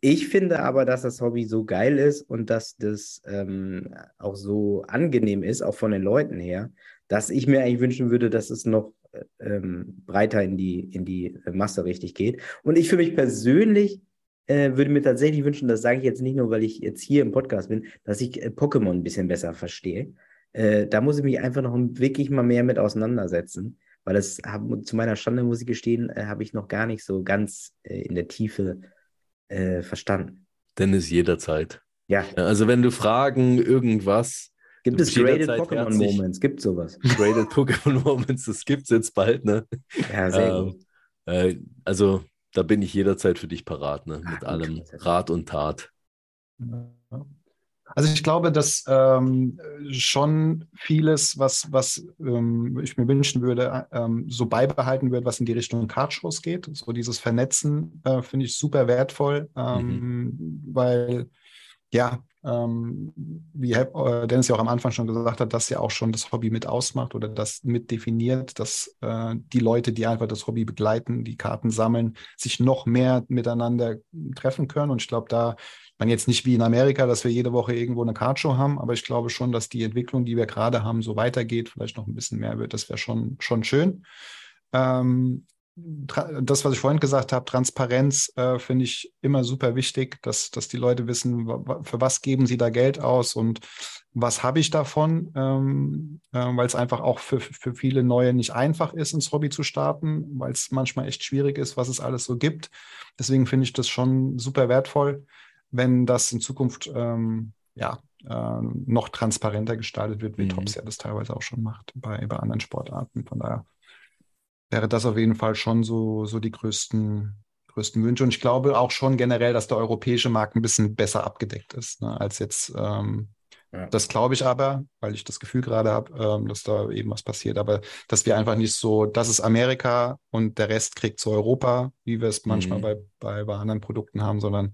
Ich finde aber, dass das Hobby so geil ist und dass das ähm, auch so angenehm ist, auch von den Leuten her, dass ich mir eigentlich wünschen würde, dass es noch äh, ähm, breiter in die, in die Masse richtig geht. Und ich für mich persönlich äh, würde mir tatsächlich wünschen, das sage ich jetzt nicht nur, weil ich jetzt hier im Podcast bin, dass ich äh, Pokémon ein bisschen besser verstehe. Äh, da muss ich mich einfach noch wirklich mal mehr mit auseinandersetzen, weil das hab, zu meiner Schande, muss ich gestehen, äh, habe ich noch gar nicht so ganz äh, in der Tiefe verstanden. Dennis jederzeit. Ja. Also wenn du Fragen, irgendwas, Gibt es Graded Pokémon Moments? Gibt sowas? Graded Pokémon Moments, das gibt es jetzt bald, ne? Ja, sehr ähm, gut. Äh, also da bin ich jederzeit für dich parat, ne? mit ah, allem Rat und Tat. Also ich glaube, dass ähm, schon vieles, was, was ähm, ich mir wünschen würde, ähm, so beibehalten wird, was in die Richtung Cardshows geht. So dieses Vernetzen äh, finde ich super wertvoll, ähm, mhm. weil ja, ähm, wie äh, Dennis ja auch am Anfang schon gesagt hat, dass ja auch schon das Hobby mit ausmacht oder das mit definiert, dass äh, die Leute, die einfach das Hobby begleiten, die Karten sammeln, sich noch mehr miteinander treffen können. Und ich glaube, da, man jetzt nicht wie in Amerika, dass wir jede Woche irgendwo eine Cardshow haben, aber ich glaube schon, dass die Entwicklung, die wir gerade haben, so weitergeht, vielleicht noch ein bisschen mehr wird. Das wäre schon, schon schön. Ähm, das, was ich vorhin gesagt habe, Transparenz äh, finde ich immer super wichtig, dass, dass die Leute wissen, für was geben sie da Geld aus und was habe ich davon, ähm, äh, weil es einfach auch für, für viele Neue nicht einfach ist, ins Hobby zu starten, weil es manchmal echt schwierig ist, was es alles so gibt. Deswegen finde ich das schon super wertvoll, wenn das in Zukunft ähm, ja, äh, noch transparenter gestaltet wird, wie mhm. Tops ja das teilweise auch schon macht bei, bei anderen Sportarten. Von daher wäre das auf jeden Fall schon so, so die größten, größten Wünsche. Und ich glaube auch schon generell, dass der europäische Markt ein bisschen besser abgedeckt ist, ne, als jetzt. Ähm, ja. Das glaube ich aber, weil ich das Gefühl gerade habe, ähm, dass da eben was passiert. Aber dass wir einfach nicht so, das ist Amerika und der Rest kriegt zu Europa, wie wir es manchmal mhm. bei, bei, bei anderen Produkten haben, sondern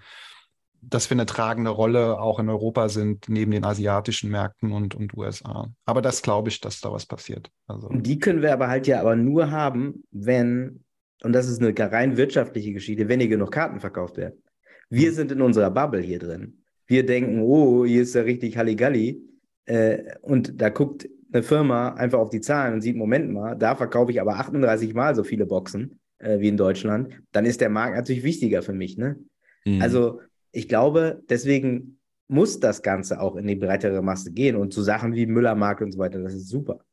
dass wir eine tragende Rolle auch in Europa sind, neben den asiatischen Märkten und, und USA. Aber das glaube ich, dass da was passiert. Also. Die können wir aber halt ja aber nur haben, wenn, und das ist eine rein wirtschaftliche Geschichte, wenn hier genug Karten verkauft werden. Wir mhm. sind in unserer Bubble hier drin. Wir denken, oh, hier ist ja richtig Halligalli. Äh, und da guckt eine Firma einfach auf die Zahlen und sieht, Moment mal, da verkaufe ich aber 38 Mal so viele Boxen äh, wie in Deutschland. Dann ist der Markt natürlich wichtiger für mich. Ne? Mhm. Also ich glaube, deswegen muss das Ganze auch in die breitere Masse gehen und zu Sachen wie Müllermarkt und so weiter, das ist super.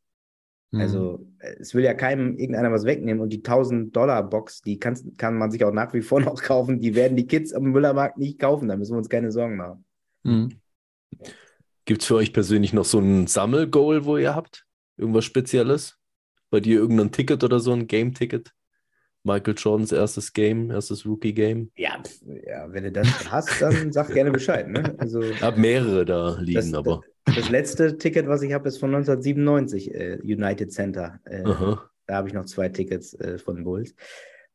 Mhm. Also es will ja keinem irgendeiner was wegnehmen und die 1000-Dollar-Box, die kann, kann man sich auch nach wie vor noch kaufen, die werden die Kids am Müllermarkt nicht kaufen, da müssen wir uns keine Sorgen machen. Mhm. Gibt es für euch persönlich noch so ein Sammelgoal, wo ihr habt? Irgendwas Spezielles? Bei dir irgendein Ticket oder so, ein Game-Ticket? Michael Jordans erstes Game, erstes Rookie-Game. Ja, ja, wenn du das hast, dann sag gerne Bescheid. Ne? Also, ich habe mehrere da liegen, das, aber. Das letzte Ticket, was ich habe, ist von 1997, äh, United Center. Äh, da habe ich noch zwei Tickets äh, von Bulls.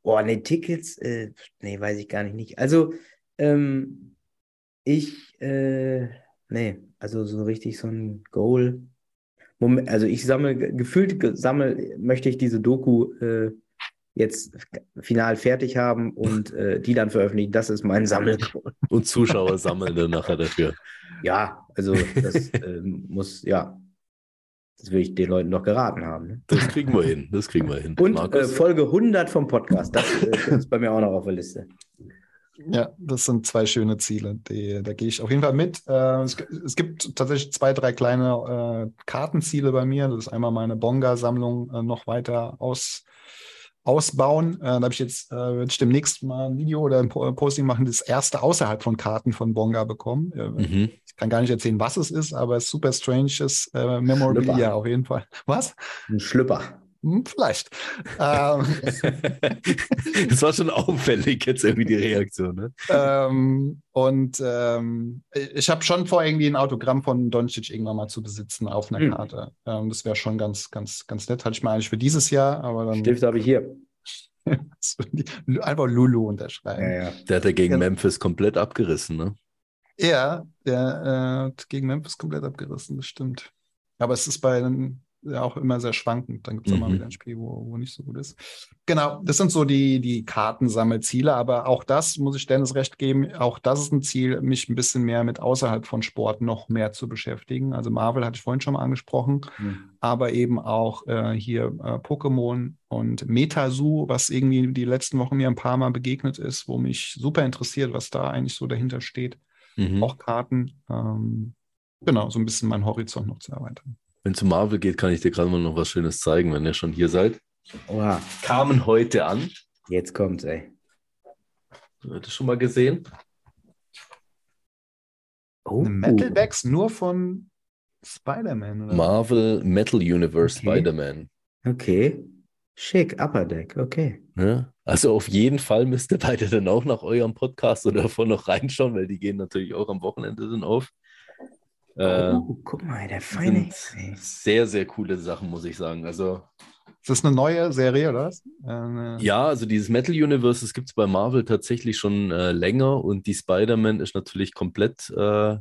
Oh, ne, Tickets, äh, nee, weiß ich gar nicht. nicht. Also, ähm, ich, äh, nee, also so richtig so ein Goal. Moment, also ich sammle, gefühlt sammle, möchte ich diese Doku äh, jetzt final fertig haben und äh, die dann veröffentlichen. Das ist mein Sammelgrund. Und Zuschauer sammeln dann nachher dafür. Ja, also das äh, muss, ja, das will ich den Leuten noch geraten haben. Ne? Das kriegen wir hin, das kriegen wir hin. Und äh, Folge 100 vom Podcast, das äh, ist bei mir auch noch auf der Liste. Ja, das sind zwei schöne Ziele. Die, da gehe ich auf jeden Fall mit. Äh, es, es, gibt tatsächlich zwei, drei kleine äh, Kartenziele bei mir. Das ist einmal meine Bonga-Sammlung äh, noch weiter aus, ausbauen. Äh, da habe ich jetzt äh, ich demnächst mal ein Video oder ein Posting machen, das erste außerhalb von Karten von Bonga bekommen. Äh, mhm. Ich kann gar nicht erzählen, was es ist, aber es ist super stranges äh, Memorabilia Schlüpper. auf jeden Fall. Was? Ein Schlüpper. Hm, vielleicht. ähm, das war schon auffällig jetzt irgendwie die Reaktion. Ne? Ähm, und ähm, ich habe schon vor, irgendwie ein Autogramm von Doncic irgendwann mal zu besitzen auf einer hm. Karte. Ähm, das wäre schon ganz, ganz, ganz nett. Hatte ich mal eigentlich für dieses Jahr, aber dann. Stift habe ich hier. Einfach Lulu unterschreiben. Ja, ja. Der hat ja gegen ja. Memphis komplett abgerissen, ne? Ja, der äh, hat gegen Memphis komplett abgerissen, das stimmt. Aber es ist bei einem ja auch immer sehr schwankend. Dann gibt es mhm. auch mal mhm. wieder ein Spiel, wo, wo nicht so gut ist. Genau, das sind so die, die Kartensammelziele, aber auch das muss ich Dennis recht geben. Auch das ist ein Ziel, mich ein bisschen mehr mit außerhalb von Sport noch mehr zu beschäftigen. Also Marvel hatte ich vorhin schon mal angesprochen, mhm. aber eben auch äh, hier äh, Pokémon und Metasu, was irgendwie die letzten Wochen mir ein paar Mal begegnet ist, wo mich super interessiert, was da eigentlich so dahinter steht. Mhm. Auch Karten. Ähm, genau, so ein bisschen meinen Horizont noch zu erweitern. Wenn es um Marvel geht, kann ich dir gerade mal noch was Schönes zeigen, wenn ihr schon hier seid. Oha. Kamen heute an. Jetzt kommt's, ey. Du das schon mal gesehen? Oh. Eine Metalbacks nur von Spider-Man, Marvel Metal Universe okay. Spider-Man. Okay. Schick, Upper Deck, okay. Ja, also auf jeden Fall müsst ihr beide dann auch nach eurem Podcast oder davon noch reinschauen, weil die gehen natürlich auch am Wochenende dann auf. Äh, oh, guck mal, der feine. Sehr, sehr coole Sachen, muss ich sagen. Also. Ist das eine neue Serie, oder was? Äh, ja, also dieses Metal Universe, das gibt es bei Marvel tatsächlich schon äh, länger und die Spider-Man ist natürlich komplett, äh,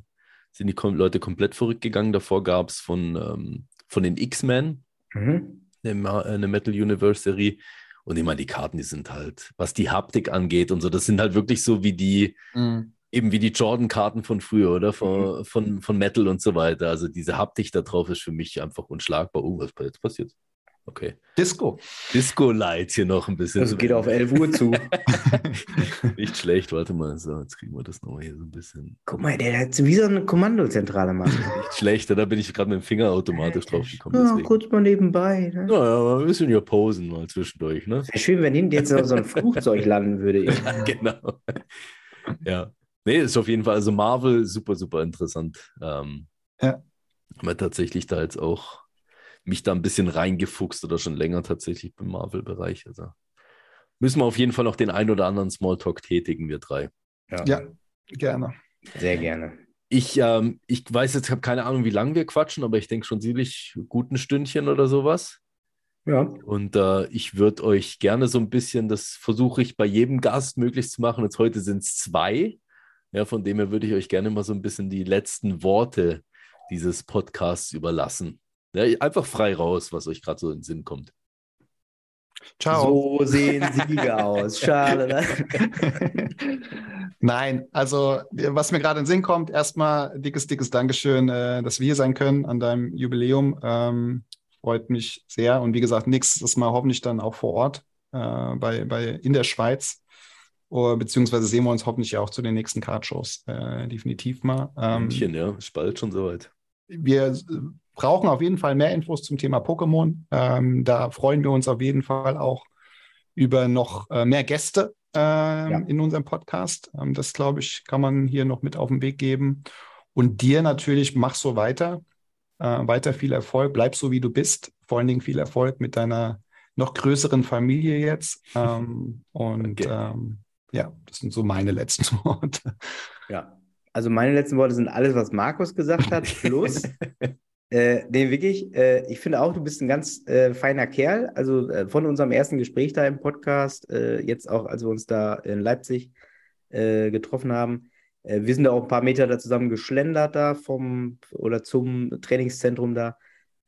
sind die kom Leute komplett verrückt gegangen. Davor gab es von, ähm, von den X-Men mhm. eine, eine Metal Universe-Serie. Und ich meine, die Karten, die sind halt, was die Haptik angeht und so, das sind halt wirklich so wie die, mhm eben wie die Jordan-Karten von früher, oder? Von, mhm. von, von Metal und so weiter. Also diese Haptik da drauf ist für mich einfach unschlagbar. Oh, was jetzt passiert? Okay. Disco. Disco Light hier noch ein bisschen. Also geht auf 11 Uhr zu. Nicht schlecht, warte mal. So, jetzt kriegen wir das nochmal hier so ein bisschen. Guck mal, der hat wie so eine Kommandozentrale machen. Nicht schlecht, da bin ich gerade mit dem Finger automatisch drauf gekommen. Ja, kurz mal nebenbei. Ne? Ja, ja, ein bisschen hier posen mal zwischendurch. Ne? Wäre schön, wenn hinten jetzt noch so ein Flugzeug landen würde. genau. Ja. Nee, ist auf jeden Fall, also Marvel super, super interessant. Ähm, ja. Haben tatsächlich da jetzt auch mich da ein bisschen reingefuchst oder schon länger tatsächlich beim Marvel-Bereich. Also müssen wir auf jeden Fall noch den ein oder anderen Smalltalk tätigen, wir drei. Ja, ja gerne. Sehr gerne. Ich, ähm, ich weiß jetzt, ich habe keine Ahnung, wie lange wir quatschen, aber ich denke schon ziemlich guten Stündchen oder sowas. Ja. Und äh, ich würde euch gerne so ein bisschen, das versuche ich bei jedem Gast möglichst zu machen. Jetzt heute sind es zwei. Ja, von dem her würde ich euch gerne mal so ein bisschen die letzten Worte dieses Podcasts überlassen. Ja, einfach frei raus, was euch gerade so in den Sinn kommt. Ciao. So sehen Siege aus. Schade. Ne? Nein, also was mir gerade in den Sinn kommt, erstmal dickes, dickes Dankeschön, äh, dass wir hier sein können an deinem Jubiläum. Ähm, freut mich sehr. Und wie gesagt, nächstes Mal hoffentlich dann auch vor Ort äh, bei, bei, in der Schweiz. Oder, beziehungsweise sehen wir uns hoffentlich auch zu den nächsten Card-Shows äh, definitiv mal. Ähm, München, ja, ist bald schon soweit. Wir brauchen auf jeden Fall mehr Infos zum Thema Pokémon. Ähm, da freuen wir uns auf jeden Fall auch über noch äh, mehr Gäste äh, ja. in unserem Podcast. Ähm, das, glaube ich, kann man hier noch mit auf den Weg geben. Und dir natürlich, mach so weiter. Äh, weiter viel Erfolg. Bleib so, wie du bist. Vor allen Dingen viel Erfolg mit deiner noch größeren Familie jetzt. Ähm, und okay. Ähm, ja, das sind so meine letzten Worte. Ja, also meine letzten Worte sind alles, was Markus gesagt hat, plus Äh, nee, wirklich. Äh, ich finde auch, du bist ein ganz äh, feiner Kerl. Also äh, von unserem ersten Gespräch da im Podcast, äh, jetzt auch, als wir uns da in Leipzig äh, getroffen haben. wir sind da auch ein paar Meter da zusammen geschlendert da vom oder zum Trainingszentrum da.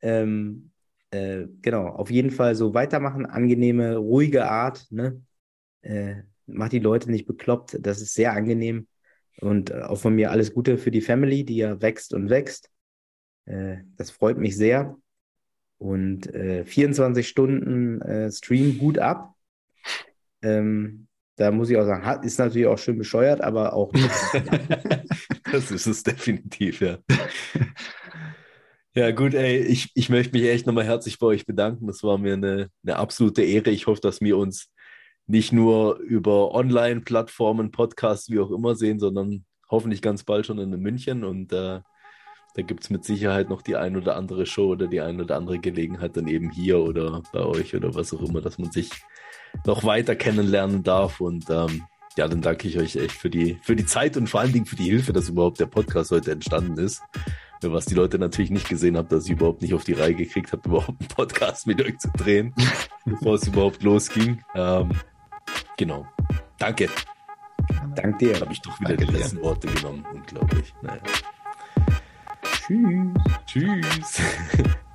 Ähm, genau, auf jeden Fall so weitermachen. Angenehme, ruhige Art. Ne? Macht die Leute nicht bekloppt. Das ist sehr angenehm. Und auch von mir alles Gute für die Family, die ja wächst und wächst. Äh, das freut mich sehr. Und äh, 24 Stunden äh, Stream gut ab. Ähm, da muss ich auch sagen, ist natürlich auch schön bescheuert, aber auch. das ist es definitiv, ja. Ja, gut, ey, ich, ich möchte mich echt nochmal herzlich bei euch bedanken. Das war mir eine, eine absolute Ehre. Ich hoffe, dass wir uns nicht nur über Online-Plattformen, Podcasts, wie auch immer sehen, sondern hoffentlich ganz bald schon in München. Und äh, da gibt es mit Sicherheit noch die ein oder andere Show oder die ein oder andere Gelegenheit dann eben hier oder bei euch oder was auch immer, dass man sich noch weiter kennenlernen darf. Und ähm, ja, dann danke ich euch echt für die, für die Zeit und vor allen Dingen für die Hilfe, dass überhaupt der Podcast heute entstanden ist. Was die Leute natürlich nicht gesehen haben, dass ich überhaupt nicht auf die Reihe gekriegt habe, überhaupt einen Podcast mit euch zu drehen, bevor es überhaupt losging. Ähm, genau. Danke. Dank dir. Habe ich doch wieder Danke die letzten Worte genommen, unglaublich. Naja. Tschüss. Tschüss.